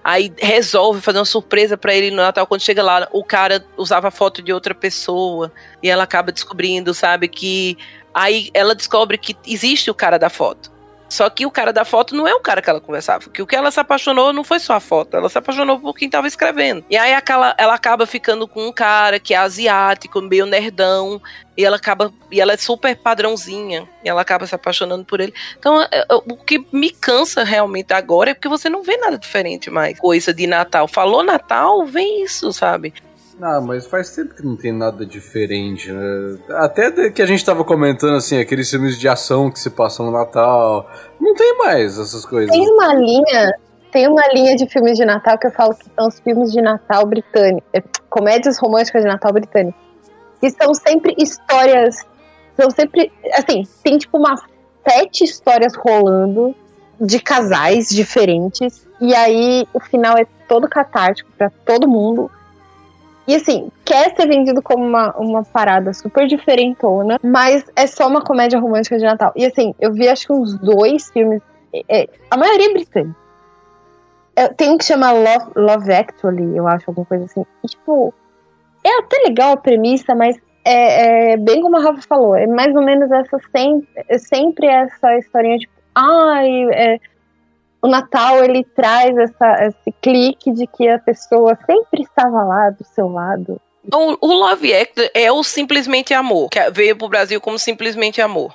Aí resolve fazer uma surpresa para ele no Natal. Quando chega lá, o cara usava foto de outra pessoa. E ela acaba descobrindo, sabe? Que. Aí ela descobre que existe o cara da foto. Só que o cara da foto não é o cara que ela conversava. Que o que ela se apaixonou não foi só a foto, ela se apaixonou por quem tava escrevendo. E aí ela acaba ficando com um cara que é asiático, meio nerdão, e ela acaba e ela é super padrãozinha, e ela acaba se apaixonando por ele. Então, é, é, o que me cansa realmente agora é porque você não vê nada diferente mais. Coisa de Natal. Falou Natal, vem isso, sabe? Ah, mas faz tempo que não tem nada diferente, né? Até que a gente tava comentando, assim, aqueles filmes de ação que se passam no Natal. Não tem mais essas coisas. Tem uma linha, tem uma linha de filmes de Natal que eu falo que são os filmes de Natal britânicos. É, comédias românticas de Natal britânicos. Que são sempre histórias. São sempre. Assim, tem tipo umas sete histórias rolando de casais diferentes. E aí o final é todo catártico para todo mundo e assim, quer ser vendido como uma, uma parada super diferentona, mas é só uma comédia romântica de Natal. E assim, eu vi acho que uns dois filmes. É, a maioria é britânica. É, tem um que chama Love, Love Actually, eu acho, alguma coisa assim. E, tipo, é até legal a premissa, mas é, é, bem como a Rafa falou, é mais ou menos essa sempre, é sempre essa historinha, tipo, ai, é, o Natal ele traz essa, esse clique de que a pessoa sempre estava lá do seu lado. O, o Love Act é o Simplesmente Amor, que veio pro Brasil como Simplesmente Amor.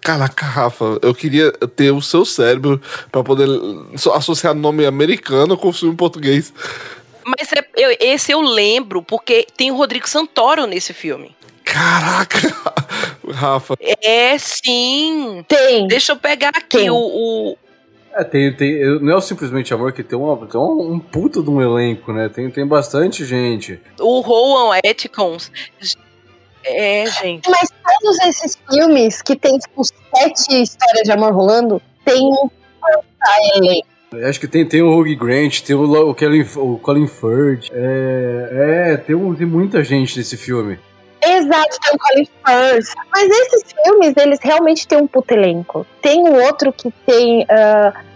Caraca, Rafa, eu queria ter o seu cérebro para poder associar nome americano com o filme português. Mas é, eu, esse eu lembro, porque tem o Rodrigo Santoro nesse filme. Caraca, Rafa. É, sim. Tem. Deixa eu pegar aqui tem. o, o, é, tem, tem, não é simplesmente amor que tem, uma, tem um, um puto de um elenco, né? Tem, tem bastante gente. O Rowan Atkinson. É, gente. Mas todos esses filmes que tem, tipo, sete histórias de amor rolando, tem um elenco. Acho que tem, tem o Hugh Grant, tem o, o, Colin, o Colin Firth. É, é tem, um, tem muita gente nesse filme. Exato, tem o Colin Firth. Mas esses filmes, eles realmente têm um puto elenco. Tem o outro que tem. Uh,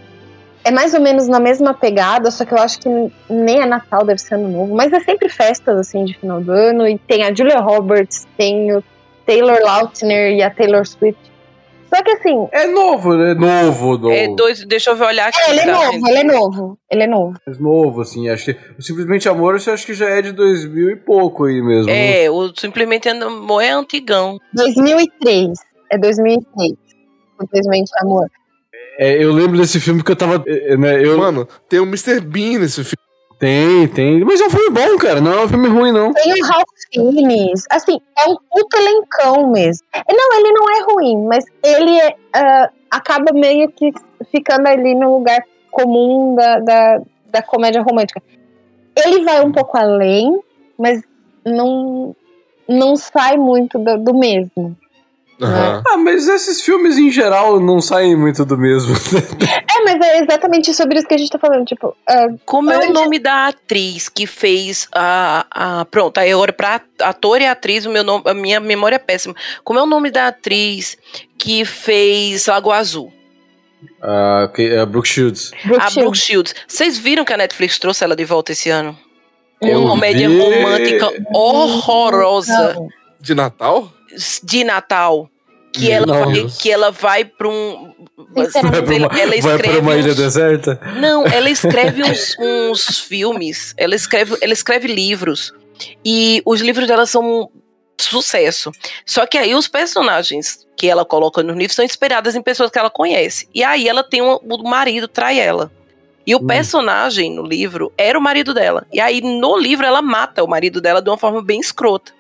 é mais ou menos na mesma pegada, só que eu acho que nem é Natal, deve ser ano novo. Mas é sempre festas, assim, de final do ano. E tem a Julia Roberts, tem o Taylor Lautner e a Taylor Swift. Só que assim. É novo, né? Novo, novo. É dois, deixa eu ver olhar aqui. É, ele é tá, novo, ele é novo. Ele é novo. É novo, assim. Acho que, o Simplesmente Amor, eu acho que já é de 2000 e pouco aí mesmo. É, o Simplesmente Amor é antigão. 2003. É 2003. Simplesmente Amor. É, eu lembro desse filme que eu tava. É, né, eu... Mano, tem o Mr. Bean nesse filme. Tem, tem. Mas é um filme bom, cara. Não é um filme ruim, não. Tem o Ralph Fiennes. Assim, é um puto elencão mesmo. Não, ele não é ruim, mas ele uh, acaba meio que ficando ali no lugar comum da, da, da comédia romântica. Ele vai um pouco além, mas não, não sai muito do, do mesmo. Uhum. Ah, mas esses filmes em geral não saem muito do mesmo. é, mas é exatamente sobre isso que a gente tá falando. Tipo, uh, como é o nome da atriz que fez a. a pronto, aí agora pra ator e atriz, o meu nome, a minha memória é péssima. Como é o nome da atriz que fez Lago Azul? Uh, okay, uh, Brooke Shields. Brooke a Brooke Shields. Vocês viram que a Netflix trouxe ela de volta esse ano? Uma comédia romântica horrorosa. De Natal? De Natal que ela, vai, que ela vai para um. Vai pra uma, ela escreve vai uma ilha uns, deserta? Não, ela escreve uns, uns filmes, ela escreve, ela escreve livros. E os livros dela são um sucesso. Só que aí os personagens que ela coloca no livro são inspirados em pessoas que ela conhece. E aí ela tem um, o marido trai ela. E o hum. personagem no livro era o marido dela. E aí no livro ela mata o marido dela de uma forma bem escrota.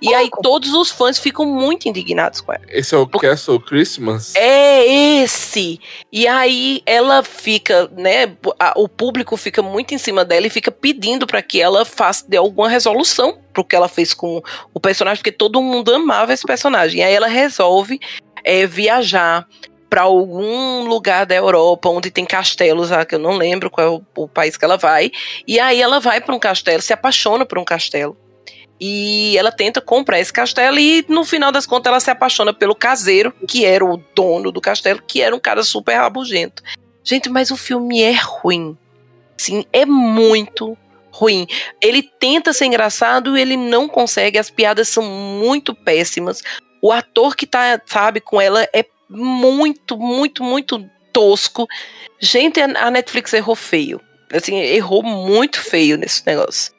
E aí todos os fãs ficam muito indignados com ela. Esse é o Porque... Castle Christmas? É esse! E aí ela fica, né? o público fica muito em cima dela e fica pedindo para que ela faça de alguma resolução pro que ela fez com o personagem, porque todo mundo amava esse personagem. E aí ela resolve é, viajar para algum lugar da Europa onde tem castelos, ah, que eu não lembro qual é o, o país que ela vai. E aí ela vai para um castelo, se apaixona por um castelo. E ela tenta comprar esse castelo e no final das contas ela se apaixona pelo caseiro, que era o dono do castelo, que era um cara super rabugento. Gente, mas o filme é ruim. Sim, é muito ruim. Ele tenta ser engraçado e ele não consegue, as piadas são muito péssimas. O ator que tá, sabe, com ela é muito, muito, muito tosco. Gente, a Netflix errou feio. Assim, errou muito feio nesse negócio.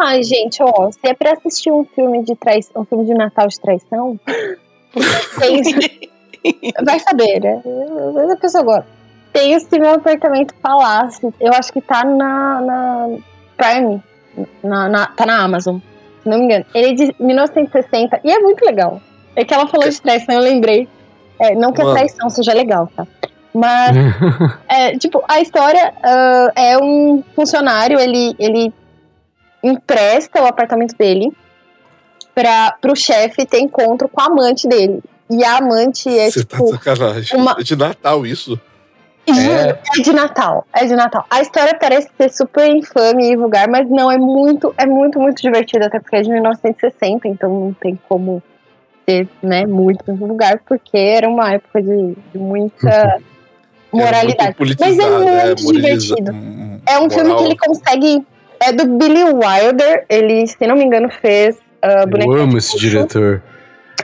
Ai, gente, ó, se é pra assistir um filme de traição, um filme de Natal de traição, tem... vai saber, né? A pessoa agora. Tem esse meu apartamento palácio. Eu acho que tá na, na Prime. Na, na, tá na Amazon, se não me engano. Ele é de 1960 e é muito legal. É que ela falou de traição, eu lembrei. É, não que a traição seja legal, tá? Mas, é, tipo, a história uh, é um funcionário, ele, ele empresta o apartamento dele para o chefe ter encontro com a amante dele. E a amante é Você tipo. Tá de sacanagem. Uma... É de Natal isso. É. é de Natal, é de Natal. A história parece ser super infame e vulgar, mas não, é muito, é muito, muito divertida, até porque é de 1960, então não tem como ser, né, muito vulgar, porque era uma época de, de muita moralidade. mas é muito é, divertido. É um filme que ele consegue é do Billy Wilder. Ele, se não me engano, fez uh, Eu amo esse diretor.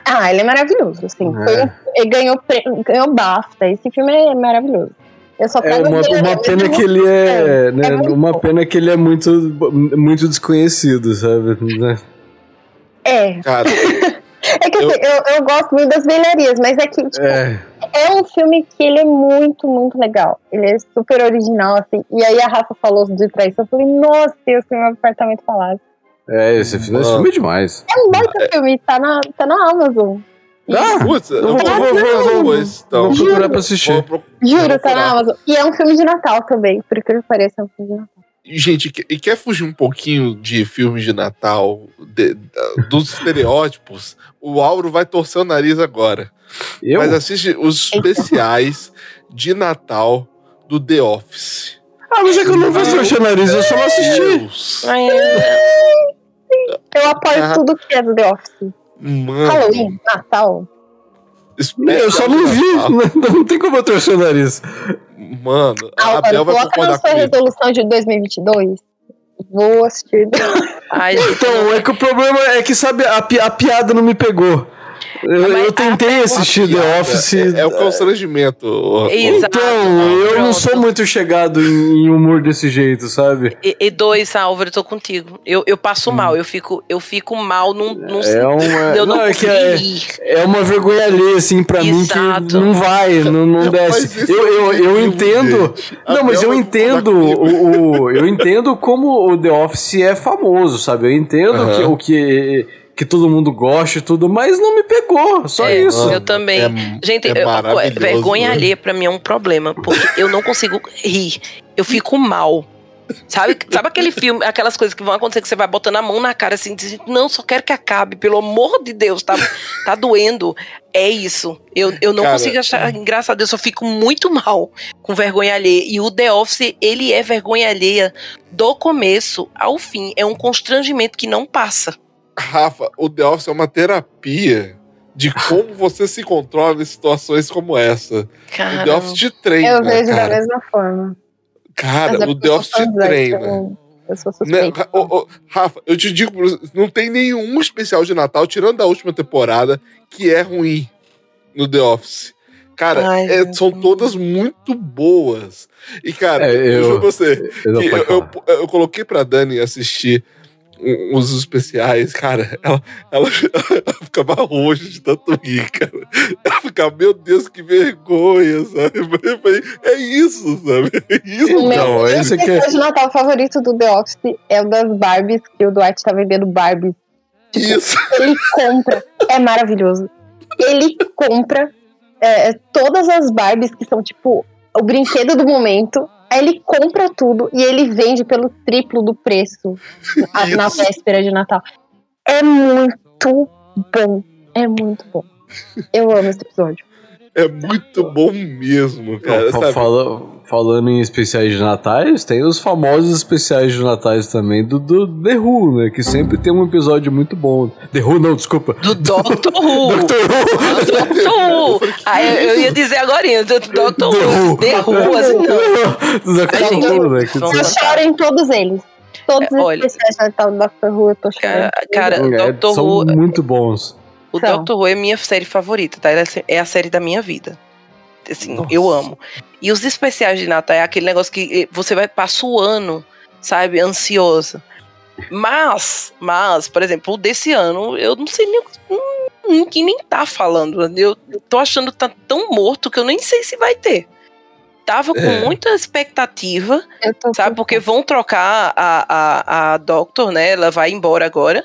Ah, ele é maravilhoso, assim. É. Foi, ele ganhou, ganhou BAFTA. Esse filme é maravilhoso. Eu só é uma, uma pena que ele é, é né, é uma bom. pena que ele é muito muito desconhecido, sabe? É. Cara, é que assim, eu... eu, eu gosto muito das velharias, mas é que tipo, é é um filme que ele é muito, muito legal. Ele é super original, assim. E aí a Rafa falou de traição. Eu falei, nossa, Deus, tem meu apartamento falado. É, esse filme, esse filme é demais. É um baita filme, tá na, tá na Amazon. Ah, putz, eu vou, vou, vou, vou, então. vou procurar pra assistir. Juro, tá na Amazon. E é um filme de Natal também, por que pareça, é um filme de Natal. Gente, e quer fugir um pouquinho de filmes de Natal, de, dos estereótipos? O Auro vai torcer o nariz agora. Eu? Mas assiste os especiais de Natal do The Office. Ah, mas é que eu não vou torcer o nariz, eu só não assisti. Eu apoio ah. tudo que é do The Office. Mano. Halloween, Natal. Eu só não vi, não, não tem como eu torcer o nariz. Mano, a Abel vai concordar na sua comigo. resolução de 2022. Vou assistir. Ai, então, é que o problema é que, sabe, a, pi a piada não me pegou. Eu, eu tentei assistir The Office. É, é o constrangimento. Exato. Então, eu não sou muito chegado em, humor desse jeito, sabe? E, e dois, Álvaro, eu tô contigo. Eu, eu passo hum. mal, eu fico, eu fico mal num. num é uma, eu não, não é, é, é uma vergonha ali, assim, pra Exato. mim que não vai, não, não desce. Eu, eu, eu entendo. Não, mas eu entendo o, o, eu entendo como o The Office é famoso, sabe? Eu entendo uhum. que, o que que todo mundo gosta e tudo, mas não me pegou, só é, isso. Eu também. É, Gente, é eu, vergonha né? alheia pra mim é um problema, porque eu não consigo rir. Eu fico mal. Sabe, sabe aquele filme, aquelas coisas que vão acontecer que você vai botando a mão na cara assim, diz, não, só quero que acabe, pelo amor de Deus, tá, tá doendo. É isso. Eu, eu não cara, consigo achar engraçado, eu só fico muito mal com vergonha alheia. E o The Office, ele é vergonha alheia do começo ao fim. É um constrangimento que não passa. Rafa, o The Office é uma terapia de como você se controla em situações como essa. Caramba. O The Office te treina. Eu vejo cara. da mesma forma. Cara, é o The Office te treina. Eu sou né? Rafa, eu te digo, não tem nenhum especial de Natal, tirando da última temporada, que é ruim no The Office. Cara, Ai, é, são todas muito boas. E, cara, é, eu, eu juro você, eu, eu, eu, eu, coloquei pra Dani assistir uns especiais, cara, ela, ela, ela ficava roxa de tanto rir, cara. Ela ficava, meu Deus, que vergonha, sabe? Eu falei, é isso, sabe? É isso. O não, é isso que é... de Natal favorito do The Office é o das Barbies, que o Dwight tá vendendo Barbies. Tipo, isso. Ele compra, é maravilhoso. Ele compra é, todas as Barbies que são, tipo, o brinquedo do momento Aí ele compra tudo e ele vende pelo triplo do preço na véspera de Natal. É muito bom. É muito bom. Eu amo esse episódio. É muito bom mesmo, cara. Não, fala, falando em especiais de natais, tem os famosos especiais de natais também do, do The Who, né? Que sempre tem um episódio muito bom. The Who, não, desculpa. Do Doctor Who. Doctor Who. Doctor Who. Ah, eu, eu, ia dizer agora, do Doctor Who. The Who, assim, não. Do Doctor Who, né? Eu choro em todos eles. Todos os Olha, especiais de Natal do Doctor Who, eu tô chorando. Cara, cara Doctor Who... São muito bons. O então. Doctor Who é minha série favorita, tá? É a série da minha vida. Assim, Nossa. eu amo. E os especiais de Natal é aquele negócio que eh, você vai passar o ano, sabe, ansioso. Mas, mas, por exemplo, desse ano, eu não sei nem ninguém nem tá falando. Eu tô achando que tá tão morto que eu nem sei se vai ter. Tava com é. muita expectativa, sabe? Porque vão trocar a, a, a Doctor, né? Ela vai embora agora.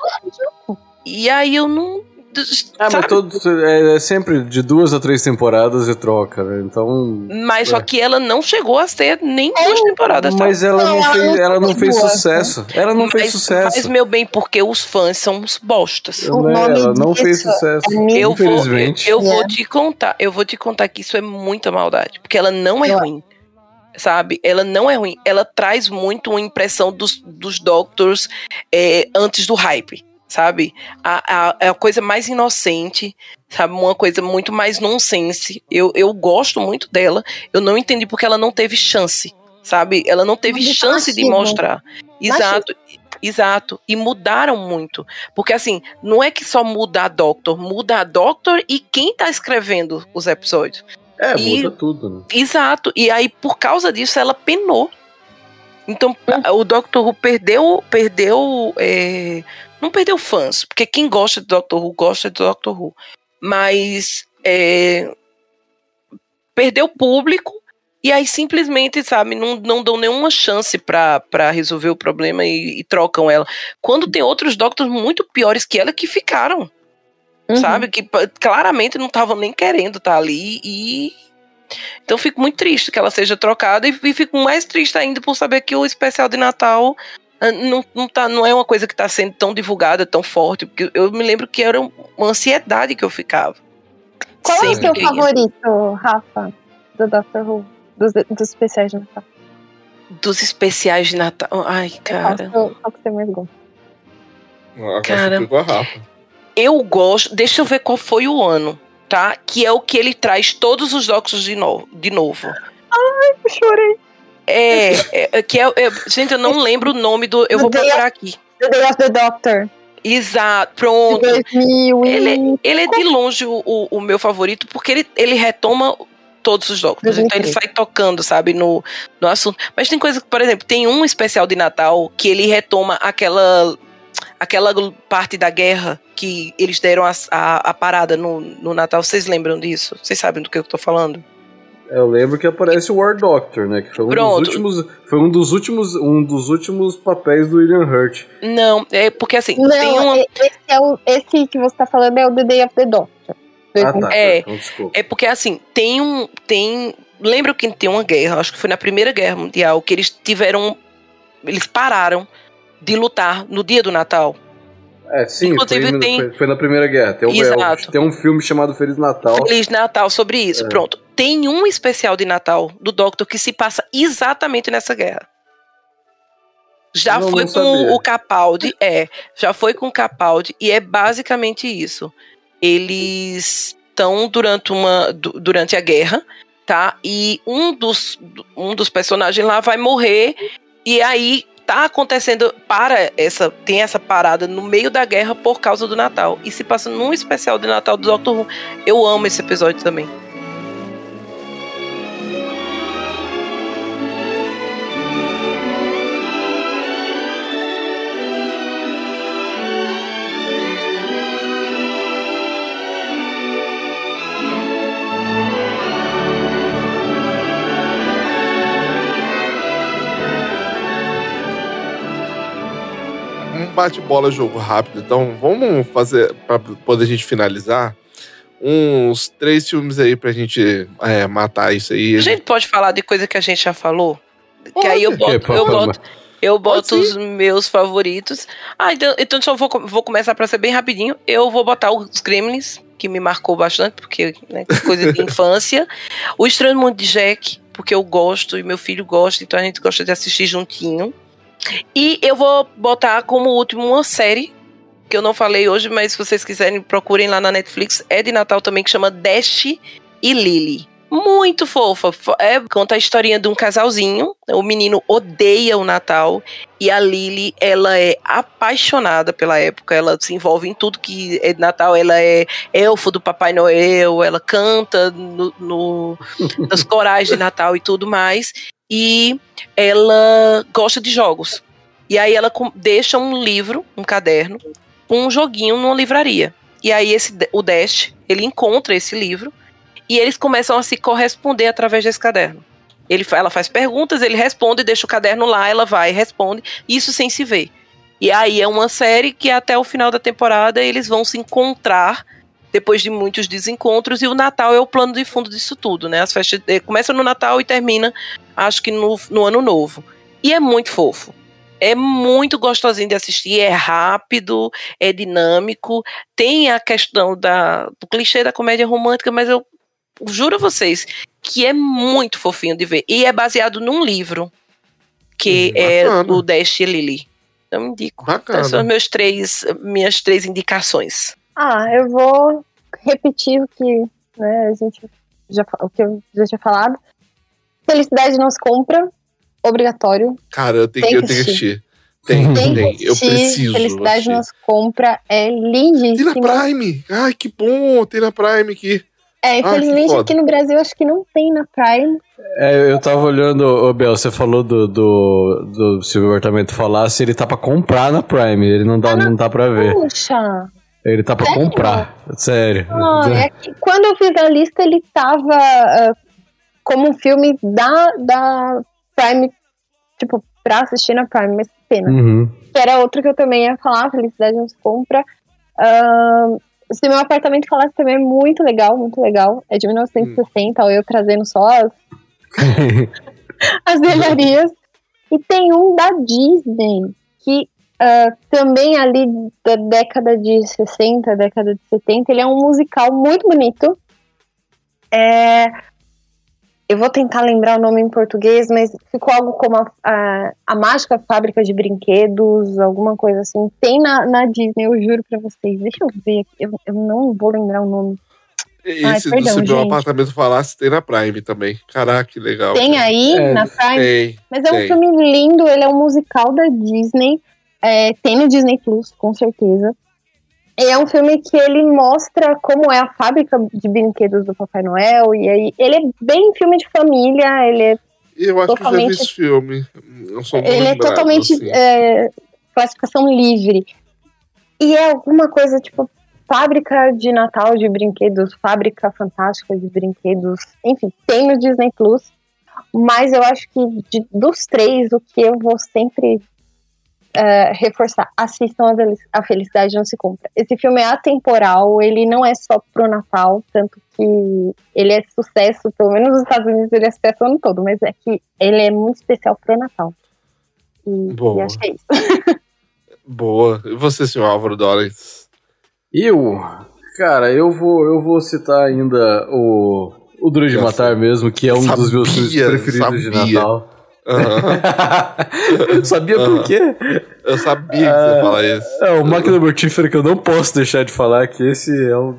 E aí eu não, ah, mas todos, é, é, sempre de duas a três temporadas e troca, né? Então. Mas é. só que ela não chegou a ser nem duas temporadas. Tá? Mas ela não, não fez, ela não fez sucesso. Ela não mas, fez sucesso. Mas, meu bem, porque os fãs são uns bostas. Não, ela não fez sucesso. Eu infelizmente. Vou, eu, eu vou te contar, eu vou te contar que isso é muita maldade. Porque ela não é ruim sabe? Ela não é ruim. Ela traz muito uma impressão dos, dos Doctors é, antes do hype sabe? A, a, é a coisa mais inocente, sabe? Uma coisa muito mais nonsense. Eu, eu gosto muito dela. Eu não entendi porque ela não teve chance, sabe? Ela não teve Mas chance de mostrar. Exato. Exato. E mudaram muito. Porque, assim, não é que só muda a Doctor, muda a Doctor e quem tá escrevendo os episódios. É, e, muda tudo, né? Exato. E aí, por causa disso, ela penou. Então, hum. o Doctor Who perdeu, perdeu é, não perdeu fãs, porque quem gosta de Doctor Who gosta de Doctor Who. Mas é, perdeu público e aí simplesmente, sabe, não, não dão nenhuma chance para resolver o problema e, e, trocam ela. Quando tem outros Doctors muito piores que ela que ficaram. Uhum. Sabe? Que claramente não estavam nem querendo estar tá ali e. Então fico muito triste que ela seja trocada e, e fico mais triste ainda por saber que o especial de Natal ah, não, não, tá, não é uma coisa que está sendo tão divulgada, tão forte, porque eu me lembro que era uma ansiedade que eu ficava. Qual é o seu favorito, Rafa, do Doctor Who, dos, dos especiais de Natal? Dos especiais de Natal. Ai, cara. Qual que você mais gosta? cara, eu gosto. Deixa eu ver qual foi o ano, tá? Que é o que ele traz todos os Doctors de novo. De novo. Ai, eu chorei. É, é, é, que é, é, gente, eu não lembro o nome do. Eu vou procurar aqui. The Day of the Doctor. Exato, pronto. Ele, ele é de longe o, o, o, meu favorito, porque ele, ele retoma todos os Doctors. Então ele sai tocando, sabe, no, no assunto. Mas tem coisa por exemplo, tem um especial de Natal que ele retoma aquela aquela parte da guerra que eles deram a, a, a parada no, no Natal. Vocês lembram disso? Vocês sabem do que eu tô falando? Eu lembro que aparece o War Doctor, né? Que foi um Pronto. dos últimos. Foi um dos últimos, um dos últimos papéis do William Hurt. Não, é porque assim. Não, tem uma... esse, é o, esse que você tá falando é o The Day of the Doctor. Ah, tá, é, então, é porque assim, tem um. Tem. Lembro que tem uma guerra, acho que foi na Primeira Guerra Mundial, que eles tiveram. Eles pararam de lutar no dia do Natal. É, sim, Inclusive, foi, tem... foi, na Primeira Guerra. Tem, Exato. tem um filme chamado Feliz Natal. Feliz Natal sobre isso. É. Pronto. Tem um especial de Natal do Doctor que se passa exatamente nessa guerra. Já não, foi não com sabia. o Capaldi, é. Já foi com o Capaldi e é basicamente isso. Eles estão durante uma durante a guerra, tá? E um dos um dos personagens lá vai morrer e aí tá acontecendo para essa tem essa parada no meio da guerra por causa do Natal e se passa num especial de Natal do Doctor Who. Eu amo esse episódio também. Bate-bola jogo rápido. Então, vamos fazer, para poder a gente finalizar, uns três filmes aí pra gente é, matar isso aí. A gente pode falar de coisa que a gente já falou? Pode. Que aí eu boto, eu boto, eu boto os meus favoritos. Ah, então, então só vou, vou começar pra ser bem rapidinho. Eu vou botar os Gremlins, que me marcou bastante, porque né, coisa de infância. o Estranho Mundo de Jack, porque eu gosto e meu filho gosta, então a gente gosta de assistir juntinho. E eu vou botar como último uma série que eu não falei hoje, mas se vocês quiserem, procurem lá na Netflix. É de Natal também, que chama Dash e Lily. Muito fofa. É, conta a historinha de um casalzinho. O menino odeia o Natal. E a Lily, ela é apaixonada pela época. Ela se envolve em tudo que é de Natal. Ela é elfo do Papai Noel. Ela canta no, no, nos corais de Natal e tudo mais. E ela gosta de jogos. E aí ela deixa um livro, um caderno, um joguinho numa livraria. E aí esse, o Dash, ele encontra esse livro e eles começam a se corresponder através desse caderno. Ele, ela faz perguntas, ele responde, deixa o caderno lá, ela vai e responde, isso sem se ver. E aí é uma série que até o final da temporada eles vão se encontrar depois de muitos desencontros, e o Natal é o plano de fundo disso tudo, né? As festas eh, começam no Natal e termina, acho que no, no Ano Novo. E é muito fofo. É muito gostosinho de assistir, é rápido, é dinâmico, tem a questão da, do clichê da comédia romântica, mas eu juro a vocês que é muito fofinho de ver. E é baseado num livro, que hum, é o Dash e Lily. Então indico. Bacana. São meus três, minhas três indicações. Ah, eu vou repetir o que né, a gente já, o que eu já tinha falado. Felicidade nos compra, obrigatório. Cara, eu tenho, tem eu tenho que assistir. Tem, tem, tem. Eu preciso. Felicidade assistir. nos compra é lindíssimo. Tem na Prime. Ai, que bom, tem na Prime aqui. É, ah, infelizmente ah, aqui no Brasil acho que não tem na Prime. É, eu tava olhando, ô Bel, você falou do, do, do se o apartamento falasse, ele tá pra comprar na Prime, ele não dá, ah, não dá pra ver. Puxa! Ele tá pra Sério? comprar, sério. Ah, é quando eu fiz a lista, ele tava uh, como um filme da, da Prime, tipo, pra assistir na Prime, mas pena. Uhum. Que era outro que eu também ia falar, Felicidade nos compra. Uh, se meu apartamento falasse também é muito legal, muito legal. É de 1960, hum. eu trazendo só as, as velharias. E tem um da Disney, que uh, também ali da década de 60, década de 70, ele é um musical muito bonito. É, eu vou tentar lembrar o nome em português, mas ficou algo como a, a, a Mágica Fábrica de Brinquedos, alguma coisa assim. Tem na, na Disney, eu juro pra vocês. Deixa eu ver aqui, eu, eu não vou lembrar o nome. Esse Ai, perdão, do Se Meu Apartamento Falasse tem na Prime também. Caraca, que legal. Tem cara. aí é, na Prime? Tem, Mas é tem. um filme lindo, ele é um musical da Disney. É, tem no Disney Plus, com certeza. É um filme que ele mostra como é a fábrica de brinquedos do Papai Noel. E aí, ele é bem filme de família, ele é. Eu acho totalmente, que já vi esse filme. Eu sou ele é totalmente assim. é, classificação livre. E é alguma coisa tipo fábrica de Natal de brinquedos, fábrica fantástica de brinquedos. Enfim, tem no Disney Plus. Mas eu acho que de, dos três, o que eu vou sempre uh, reforçar, assistam a, Felicidade Não Se Compra. Esse filme é atemporal, ele não é só pro Natal, tanto que ele é sucesso, pelo menos nos Estados Unidos ele é sucesso o ano todo, mas é que ele é muito especial pro Natal. E, Boa. e acho que é isso. Boa. E você, senhor Álvaro Dollars? Eu? Cara, eu vou, eu vou citar ainda o, o Duro de Matar mesmo, que é um sabia, dos meus filmes preferidos sabia. de Natal. Uhum. sabia por quê? Eu sabia que você ia falar isso. É, o Máquina Mortífera que eu não posso deixar de falar, que esse é um,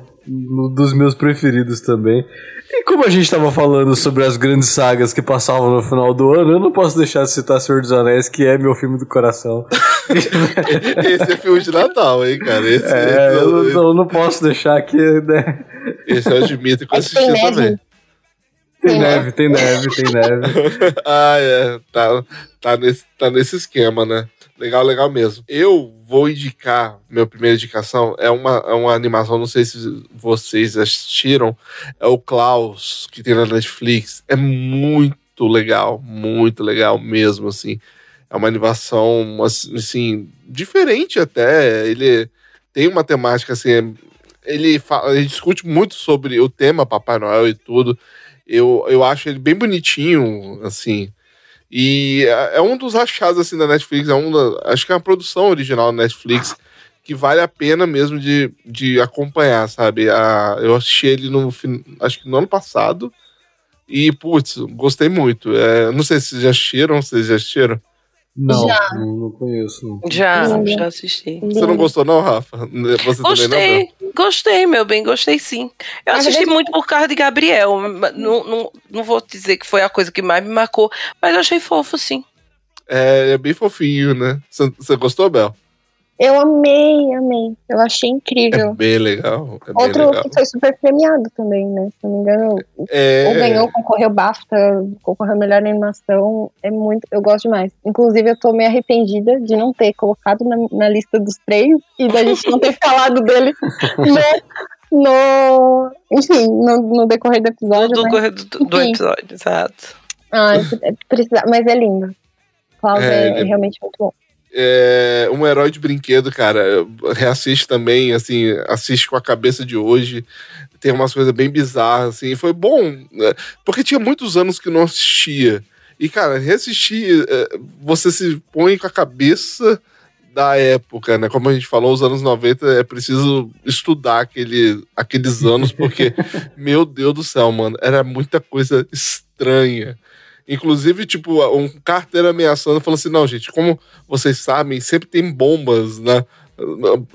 dos meus preferidos também. E como a gente estava falando sobre as grandes sagas que passavam no final do ano, eu não posso deixar de citar Senhor dos Anéis, que é meu filme do coração. esse é filme de Natal, hein, cara? Esse, é, esse, eu, não, eu não posso deixar aqui, né? Esse eu admito que eu assisti também. Tem neve, tem neve, tem neve. ah, é. Tá, tá, nesse, tá nesse esquema, né? Legal, legal mesmo. Eu vou indicar, minha primeira indicação é uma, é uma animação, não sei se vocês assistiram, é o Klaus, que tem na Netflix. É muito legal, muito legal mesmo, assim. É uma animação, assim, diferente até. Ele tem uma temática, assim, ele, fala, ele discute muito sobre o tema Papai Noel e tudo. Eu, eu acho ele bem bonitinho, assim. E é, é um dos achados, assim, da Netflix. É um da, acho que é uma produção original da Netflix que vale a pena mesmo de, de acompanhar, sabe? A, eu assisti ele no, acho que no ano passado. E, putz, gostei muito. É, não sei se vocês já assistiram, vocês já assistiram? Não, Já. não, não conheço. não. Já, Lindo. já assisti. Você não gostou, não, Rafa? Você também não? Gostei, gostei, meu bem, gostei sim. Eu Na assisti muito por causa de Gabriel. mas Não, não, não vou dizer que foi a coisa que mais me marcou, mas eu achei fofo, sim. É, é bem fofinho, né? Você gostou, Bel? Eu amei, amei. Eu achei É incrível. bem legal. É bem Outro legal. que foi super premiado também, né? Se não me engano, É, ou ganhou, concorreu BAFTA, concorreu melhor animação. É muito, eu gosto demais. Inclusive, eu tô meio arrependida de não ter colocado na, na lista dos três e da gente não ter falado dele no, no- enfim, no, no decorrer do episódio. Do, né? correr do, do Enfim. episódio, exato. Ah, é, precisa, mas é lindo. Klaus É, é, é realmente muito bom. É um herói de brinquedo, cara. Reassiste também, assim, assiste com a cabeça de hoje. Tem umas coisas bem bizarras, assim. Foi bom, né? porque tinha muitos anos que não assistia. E, cara, reassistir, é, você se põe com a cabeça da época, né? Como a gente falou, os anos 90 é preciso estudar aquele, aqueles anos, porque, meu Deus do céu, mano, era muita coisa estranha. Inclusive, tipo, um carteiro ameaçando falou assim: não, gente, como vocês sabem, sempre tem bombas, né?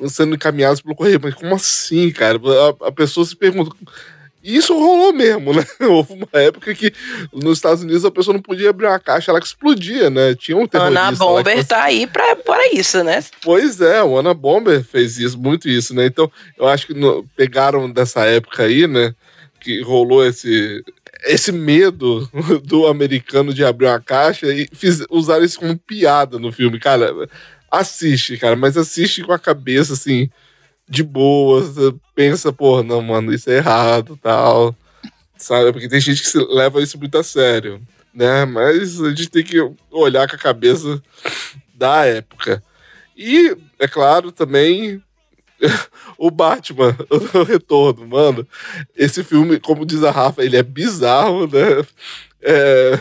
Sendo encaminhadas pelo correio. Mas como assim, cara? A, a pessoa se pergunta. E isso rolou mesmo, né? Houve uma época que nos Estados Unidos a pessoa não podia abrir uma caixa, ela que explodia, né? Tinha um terrorista. Ana que Bomber tá aí pra, pra isso, né? Pois é, o Ana Bomber fez isso, muito isso, né? Então, eu acho que no- pegaram dessa época aí, né? Que rolou esse, esse medo do americano de abrir uma caixa e fiz, isso como piada no filme. Cara, assiste, cara, mas assiste com a cabeça, assim, de boa. Pensa, pô, não, mano, isso é errado tal. Sabe? Porque tem gente que se leva isso muito a sério, né? Mas a gente tem que olhar com a cabeça da época. E, é claro, também o Batman, o retorno, mano. Esse filme, como diz a Rafa, ele é bizarro, né? É,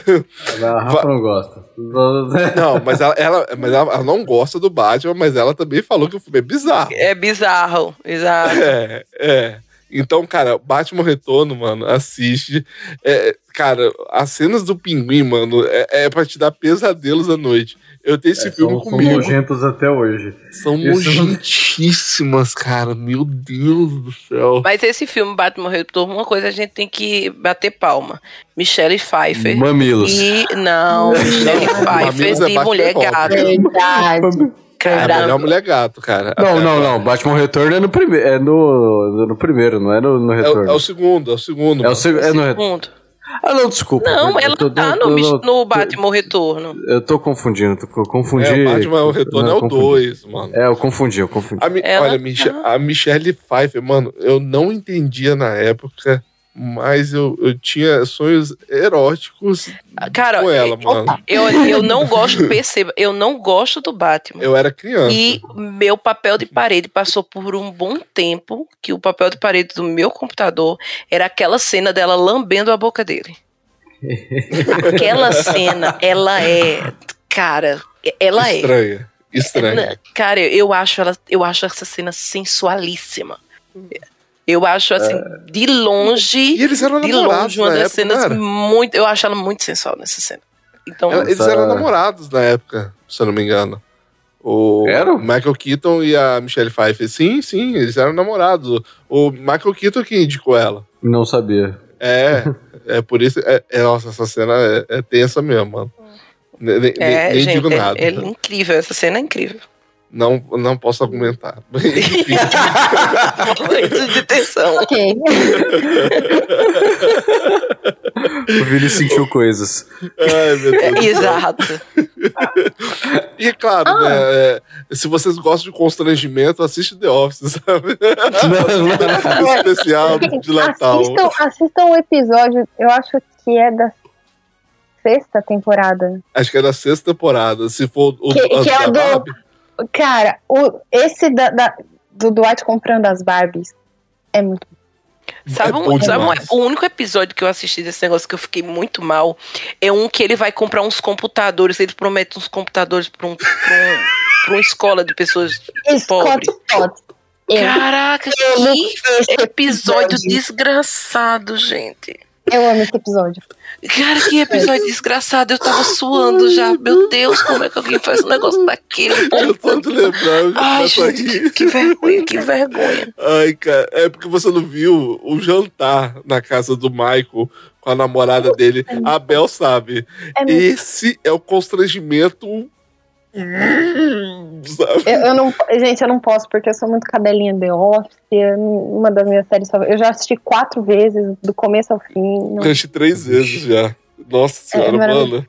A Rafa não gosta. Não, mas, ela, ela- mas ela, ela não gosta do Batman, mas ela também falou que o filme é bizarro. É bizarro, exato. É, é. Então, cara, Batman Retorno, mano, assiste. É, cara, as cenas do pinguim, mano, é, é pra te dar pesadelos à noite. Eu tenho esse filme É, são, são comigo. nojentos até hoje. São não- nojentíssimas, cara. Meu Deus do céu. Mas esse filme, Batman Retorno, uma coisa a gente tem que bater palma. Michelle Pfeiffer. Mamilos. E não, Michelle Pfeiffer é de Batman mulher gato. É a melhor mulher gato, cara. Não, Até não, não. Batman Retorno é no primeiro. É no, no primeiro, não é no, no É, o- Retorno. é o segundo, é o segundo. É o seg- é no segundo. Ah, não, desculpa. Não, Eu ela tô- tá no, tô- no Batman Retorno. Eu tô confundindo, tô, eu confundi. É, o Batman o Retorno é Não, o confundi. 2, mano. É, eu confundi, eu confundi. A Mi- olha, tá- a Michelle Pfeiffer, mano, eu não entendia na época, mas eu, eu tinha sonhos eróticos Cara, com ela, mano. eu, eu não gosto, perceba, eu não gosto do Batman. Eu era criança. E meu papel de parede passou por um bom tempo que o papel de parede do meu computador era aquela cena dela lambendo a boca dele. Aquela cena, ela é, cara, ela é. Estranha. Estranha. Cara, eu acho ela, eu acho essa cena sensualíssima. Eu acho assim, de longe, E eles eram de namorados longe, uma na das época, cenas muito, eu acho ela muito sensual nessa cena. Então, Ela- Eles eram namorados na época, se eu não me engano. O Eram? Michael Keaton e a Michelle Pfeiffer. Sim, sim, eles eram namorados. O Michael Keaton que indicou ela. Não sabia. É, é por isso. É, é- nossa, essa cena é, é tensa mesmo, mano. Nem, é, nem gente, digo é- nada. é incrível, essa cena é incrível. Não, não posso argumentar. Momento de tensão. Ok. O Vini sentiu coisas. Ai, meu Deus. Exato. E claro, Ah. né, é, se vocês gostam de constrangimento, assiste The Office, sabe? Especial de Natal. Assistam, assistam o episódio, eu acho que é da sexta temporada. Acho que é da sexta temporada. Se for o Que- que é do- Barbie, Cara, o, esse da, da- do Dwight comprando as Barbies é muito Sabe, É um- sabe um- demais. o único episódio que eu assisti desse negócio que eu fiquei muito mal é um que ele vai comprar uns computadores, ele promete uns computadores pra, um, pra, um- pra uma escola de pessoas pobres. Caraca, eu que episódio. desgraçado, gente. Eu amo esse episódio. Cara, que episódio desgraçado. Eu tava suando já. Meu Deus, como é que alguém faz um negócio daquele? Eu tô te lembrando. Ai, gente, que, que, vergonha, que vergonha. Ai, cara, é porque você não viu o jantar na casa do Michael com a namorada dele. A Bel sabe. É Esse é o constrangimento eu, eu, não, gente, eu não posso porque eu sou muito cabelinha de Office, é uma das minhas séries Eu já assisti quatro vezes, do começo ao fim. Não... Eu assisti três vezes já. Nossa é, senhora, é, mano.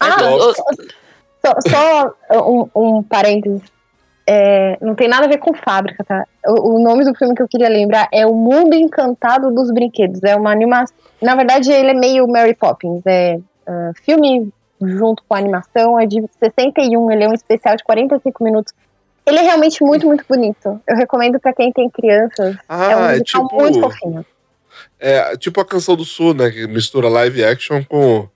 Ah, só, só um, um parênteses. É, não tem nada a ver com fábrica, tá? O, o, nome do filme que eu queria lembrar é O Mundo Encantado dos Brinquedos. É uma animação. Na verdade, ele é meio Mary Poppins. É uh, filme junto com a animação, é de 61, ele é um especial de 45 minutos. Ele é realmente muito, muito bonito. Eu recomendo para quem tem crianças. Ah, é um é tipo, muito fofinho. É tipo a canção do Sul, né? Que mistura live action com,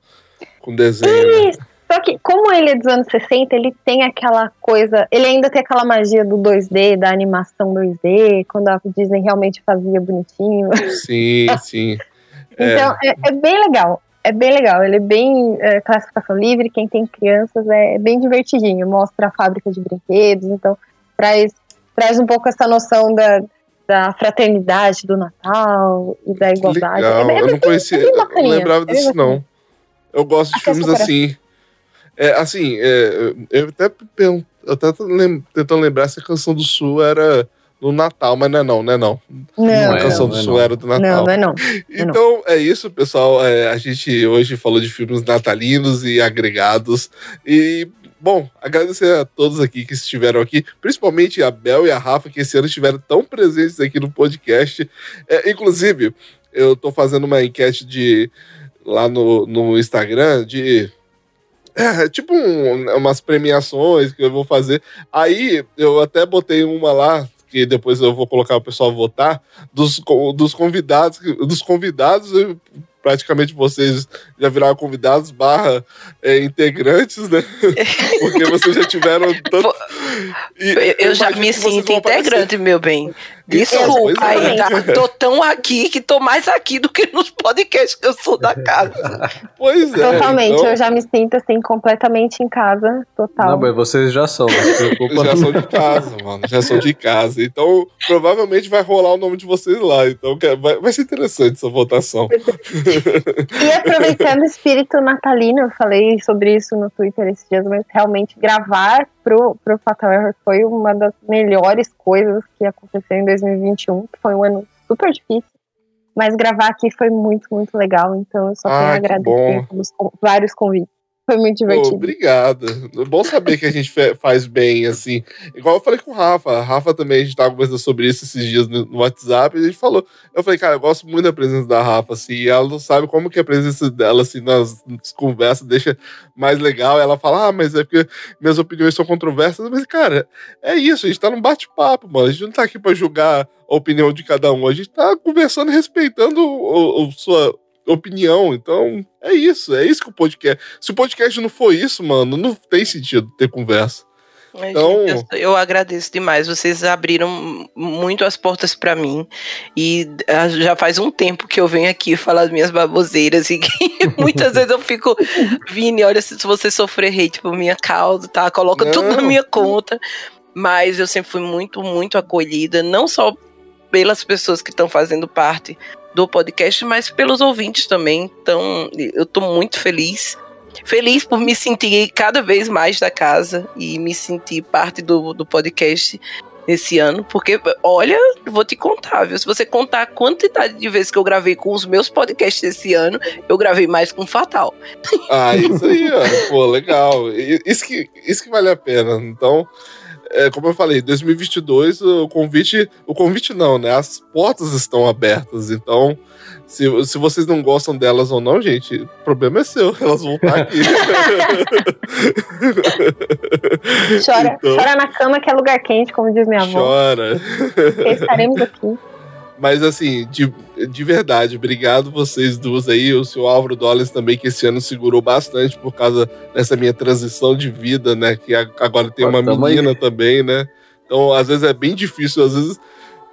com desenho. Isso. Né? Só que, como ele é dos anos 60, ele tem aquela coisa. Ele ainda tem aquela magia do 2D, da animação 2D, quando a Disney realmente fazia bonitinho. Sim, sim. então, é. É, é bem legal é bem legal, ele é bem é, classificação livre, quem tem crianças é bem divertidinho, mostra a fábrica de brinquedos, então traz, traz um pouco essa noção da, da fraternidade do Natal e da igualdade. Legal. É, é, eu não conhecia, é eu não lembrava disso não. Eu gosto de filmes assim. É, assim, é, eu até, eu até tentando lembrar se a Canção do Sul era no Natal, mas não é não, não é não. Não, a canção do Sul era do Natal. Não, não é não. Então é isso, pessoal. É, a gente hoje falou de filmes natalinos e agregados. E Bom, agradecer a todos aqui que estiveram aqui, principalmente a Bel e a Rafa, que esse ano estiveram tão presentes aqui no podcast. É, inclusive, eu tô fazendo uma enquete de lá no, no Instagram de. É, tipo um, umas premiações que eu vou fazer. Aí eu até botei uma lá que depois eu vou colocar o pessoal votar, dos, dos convidados, dos convidados, praticamente vocês já viraram convidados barra é, integrantes, né? Porque vocês já tiveram tanto. E, eu, já me sinto integrante, meu bem. Desculpa aí, tá? Tô tão aqui que tô mais aqui do que nos podcasts que eu sou da casa. Pois é. Totalmente, então... eu já me sinto assim, completamente em casa, total. Não, mas vocês já são, Já são de casa, mano, já são de casa. Então, provavelmente vai rolar o nome de vocês lá. Então, vai, vai ser interessante essa votação. e aproveitando o espírito natalino, eu falei sobre isso no Twitter esses dias, mas realmente gravar pro, pro Fatal Error foi uma das melhores coisas que aconteceu em 2021, que foi um ano super difícil. Mas gravar aqui foi muito, muito legal. Então eu só ah, tenho a agradecer pelos vários convites. Foi muito divertido. obrigado. É bom saber que a gente faz bem, assim. Igual eu falei com o Rafa. A Rafa também, a gente tava conversando sobre isso esses dias no, WhatsApp, e a gente falou. Eu falei, cara, eu gosto muito da presença da Rafa, assim, e ela não sabe como que a presença dela, assim, nas, nas conversas deixa mais legal. Ela fala, ah, mas é porque minhas opiniões são controversas. Mas, cara, é isso, a gente tá num bate-papo, mano. A gente não tá aqui pra julgar a opinião de cada um. A gente tá conversando e respeitando o, o sua opinião. Então, é isso. É isso que o podcast. Se o podcast não for isso, mano, não tem sentido ter conversa. Então... Eu, eu, agradeço demais. Vocês abriram muito as portas para mim. E ah, já faz um tempo que eu venho aqui falar minhas baboseiras. E muitas vezes eu fico, Vini, olha, se você sofrer hate por minha causa, tá? Coloca não. tudo na minha conta. Mas eu sempre fui muito, muito acolhida. Não só pelas pessoas que estão fazendo parte do podcast, mas pelos ouvintes também. Então, eu estou muito feliz. Feliz por me sentir cada vez mais da casa e me sentir parte do, do podcast esse ano, porque, olha, vou te contar, viu? Se você contar a quantidade de vezes que eu gravei com os meus podcasts esse ano, eu gravei mais com Fatal. Ah, isso aí, ó. Pô, legal. Isso que, isso que vale a pena. Então, é, como eu falei, 2022 o convite, o convite não, né? As portas estão abertas, então se, se vocês não gostam delas ou não, gente, o problema é seu, elas vão estar aqui. chora, então, chora na cama que é lugar quente, como diz minha avó. Chora. Estaremos aqui. Mas assim, de, de verdade, obrigado vocês duas aí, o seu Álvaro Dollars também, que esse ano segurou bastante por causa dessa minha transição de vida, né? Que agora tem uma menina aí. também, né? Então, às vezes é bem difícil, às vezes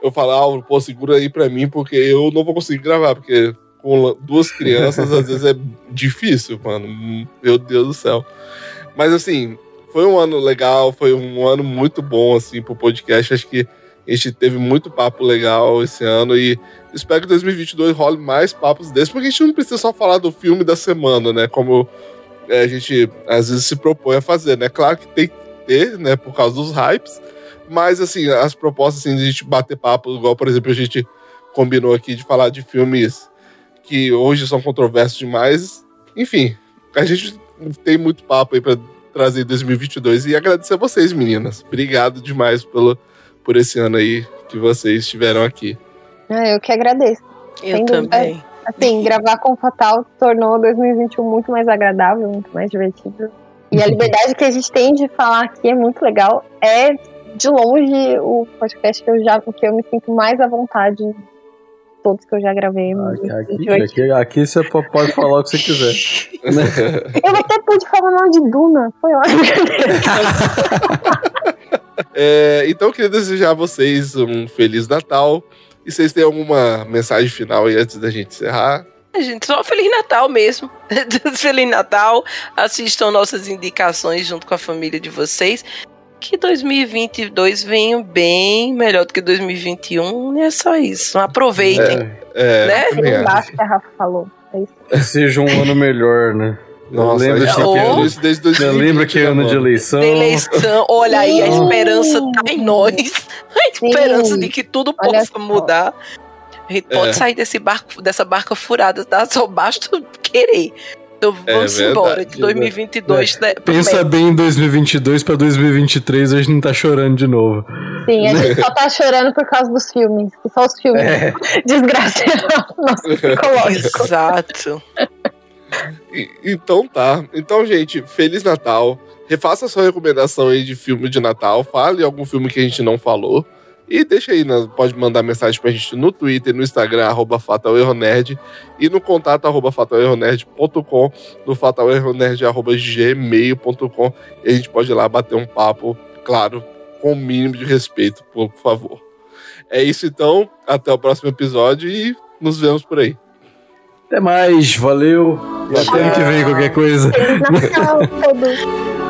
eu falo, Álvaro, pô, segura aí pra mim, porque eu não vou conseguir gravar, porque com duas crianças, às vezes é difícil, mano. Meu Deus do céu. Mas assim, foi um ano legal, foi um ano muito bom, assim, pro podcast. Acho que a gente teve muito papo legal esse ano e espero que 2022 role mais papos desses, porque a gente não precisa só falar do filme da semana, né? Como é, a gente às vezes se propõe a fazer, né? Claro que tem que ter, né? Por causa dos hypes, mas assim, as propostas assim, de a gente bater papo, igual, por exemplo, a gente combinou aqui de falar de filmes que hoje são controversos demais. Enfim, a gente tem muito papo aí para trazer em 2022 e agradecer a vocês, meninas. Obrigado demais pelo, por esse ano aí que vocês estiveram aqui. É, eu que agradeço. Eu Sem também. Dúvida, assim, gravar com o Fatal tornou 2021 muito mais agradável, muito mais divertido. E a liberdade que a gente tem de falar aqui é muito legal. É de longe o podcast que eu já que eu me sinto mais à vontade todos que eu já gravei. Aqui, aqui, aqui, aqui, você pode falar o que você quiser. eu até pude falar mal de Duna, foi ótimo. É, então eu queria desejar a vocês um Feliz Natal. E vocês têm alguma mensagem final aí antes da gente encerrar? A gente, só Feliz Natal mesmo. Feliz Natal. Assistam nossas indicações junto com a família de vocês que 2022 venha bem melhor do que 2021, e é só isso. Aproveitem. É, é, né? Embaixo que a Rafa falou. É Seja um ano melhor, né? Nossa, lembra que, oh, isso desde 2020, lembra que é ano de eleição. De eleição, olha aí, a esperança tá em nós. A esperança Sim. de que tudo possa mudar. A gente pode é. sair desse barco, dessa barca furada, tá? Só basta querer. Então é vamos é embora, que 2022... Né? Pensa bem em 2022 pra 2023, a gente não tá chorando de novo. Sim, a gente só tá chorando por causa dos filmes. Que só os filmes é. desgraçaram nosso psicológico. Exato. Então tá. Então, gente, Feliz Natal. Refaça sua recomendação aí de filme de Natal. Fale algum filme que a gente não falou. E deixa aí, né? pode mandar mensagem pra gente no Twitter, no Instagram, arroba fatalerronerd e no contato arroba fatalerronerd.com, no fatalerronerd arroba gmail.com e a gente pode ir lá bater um papo, claro, com o mínimo de respeito, por favor. É isso então, até o próximo episódio e nos vemos por aí. Até mais, valeu. E até ano que vem qualquer coisa. Natal, todos.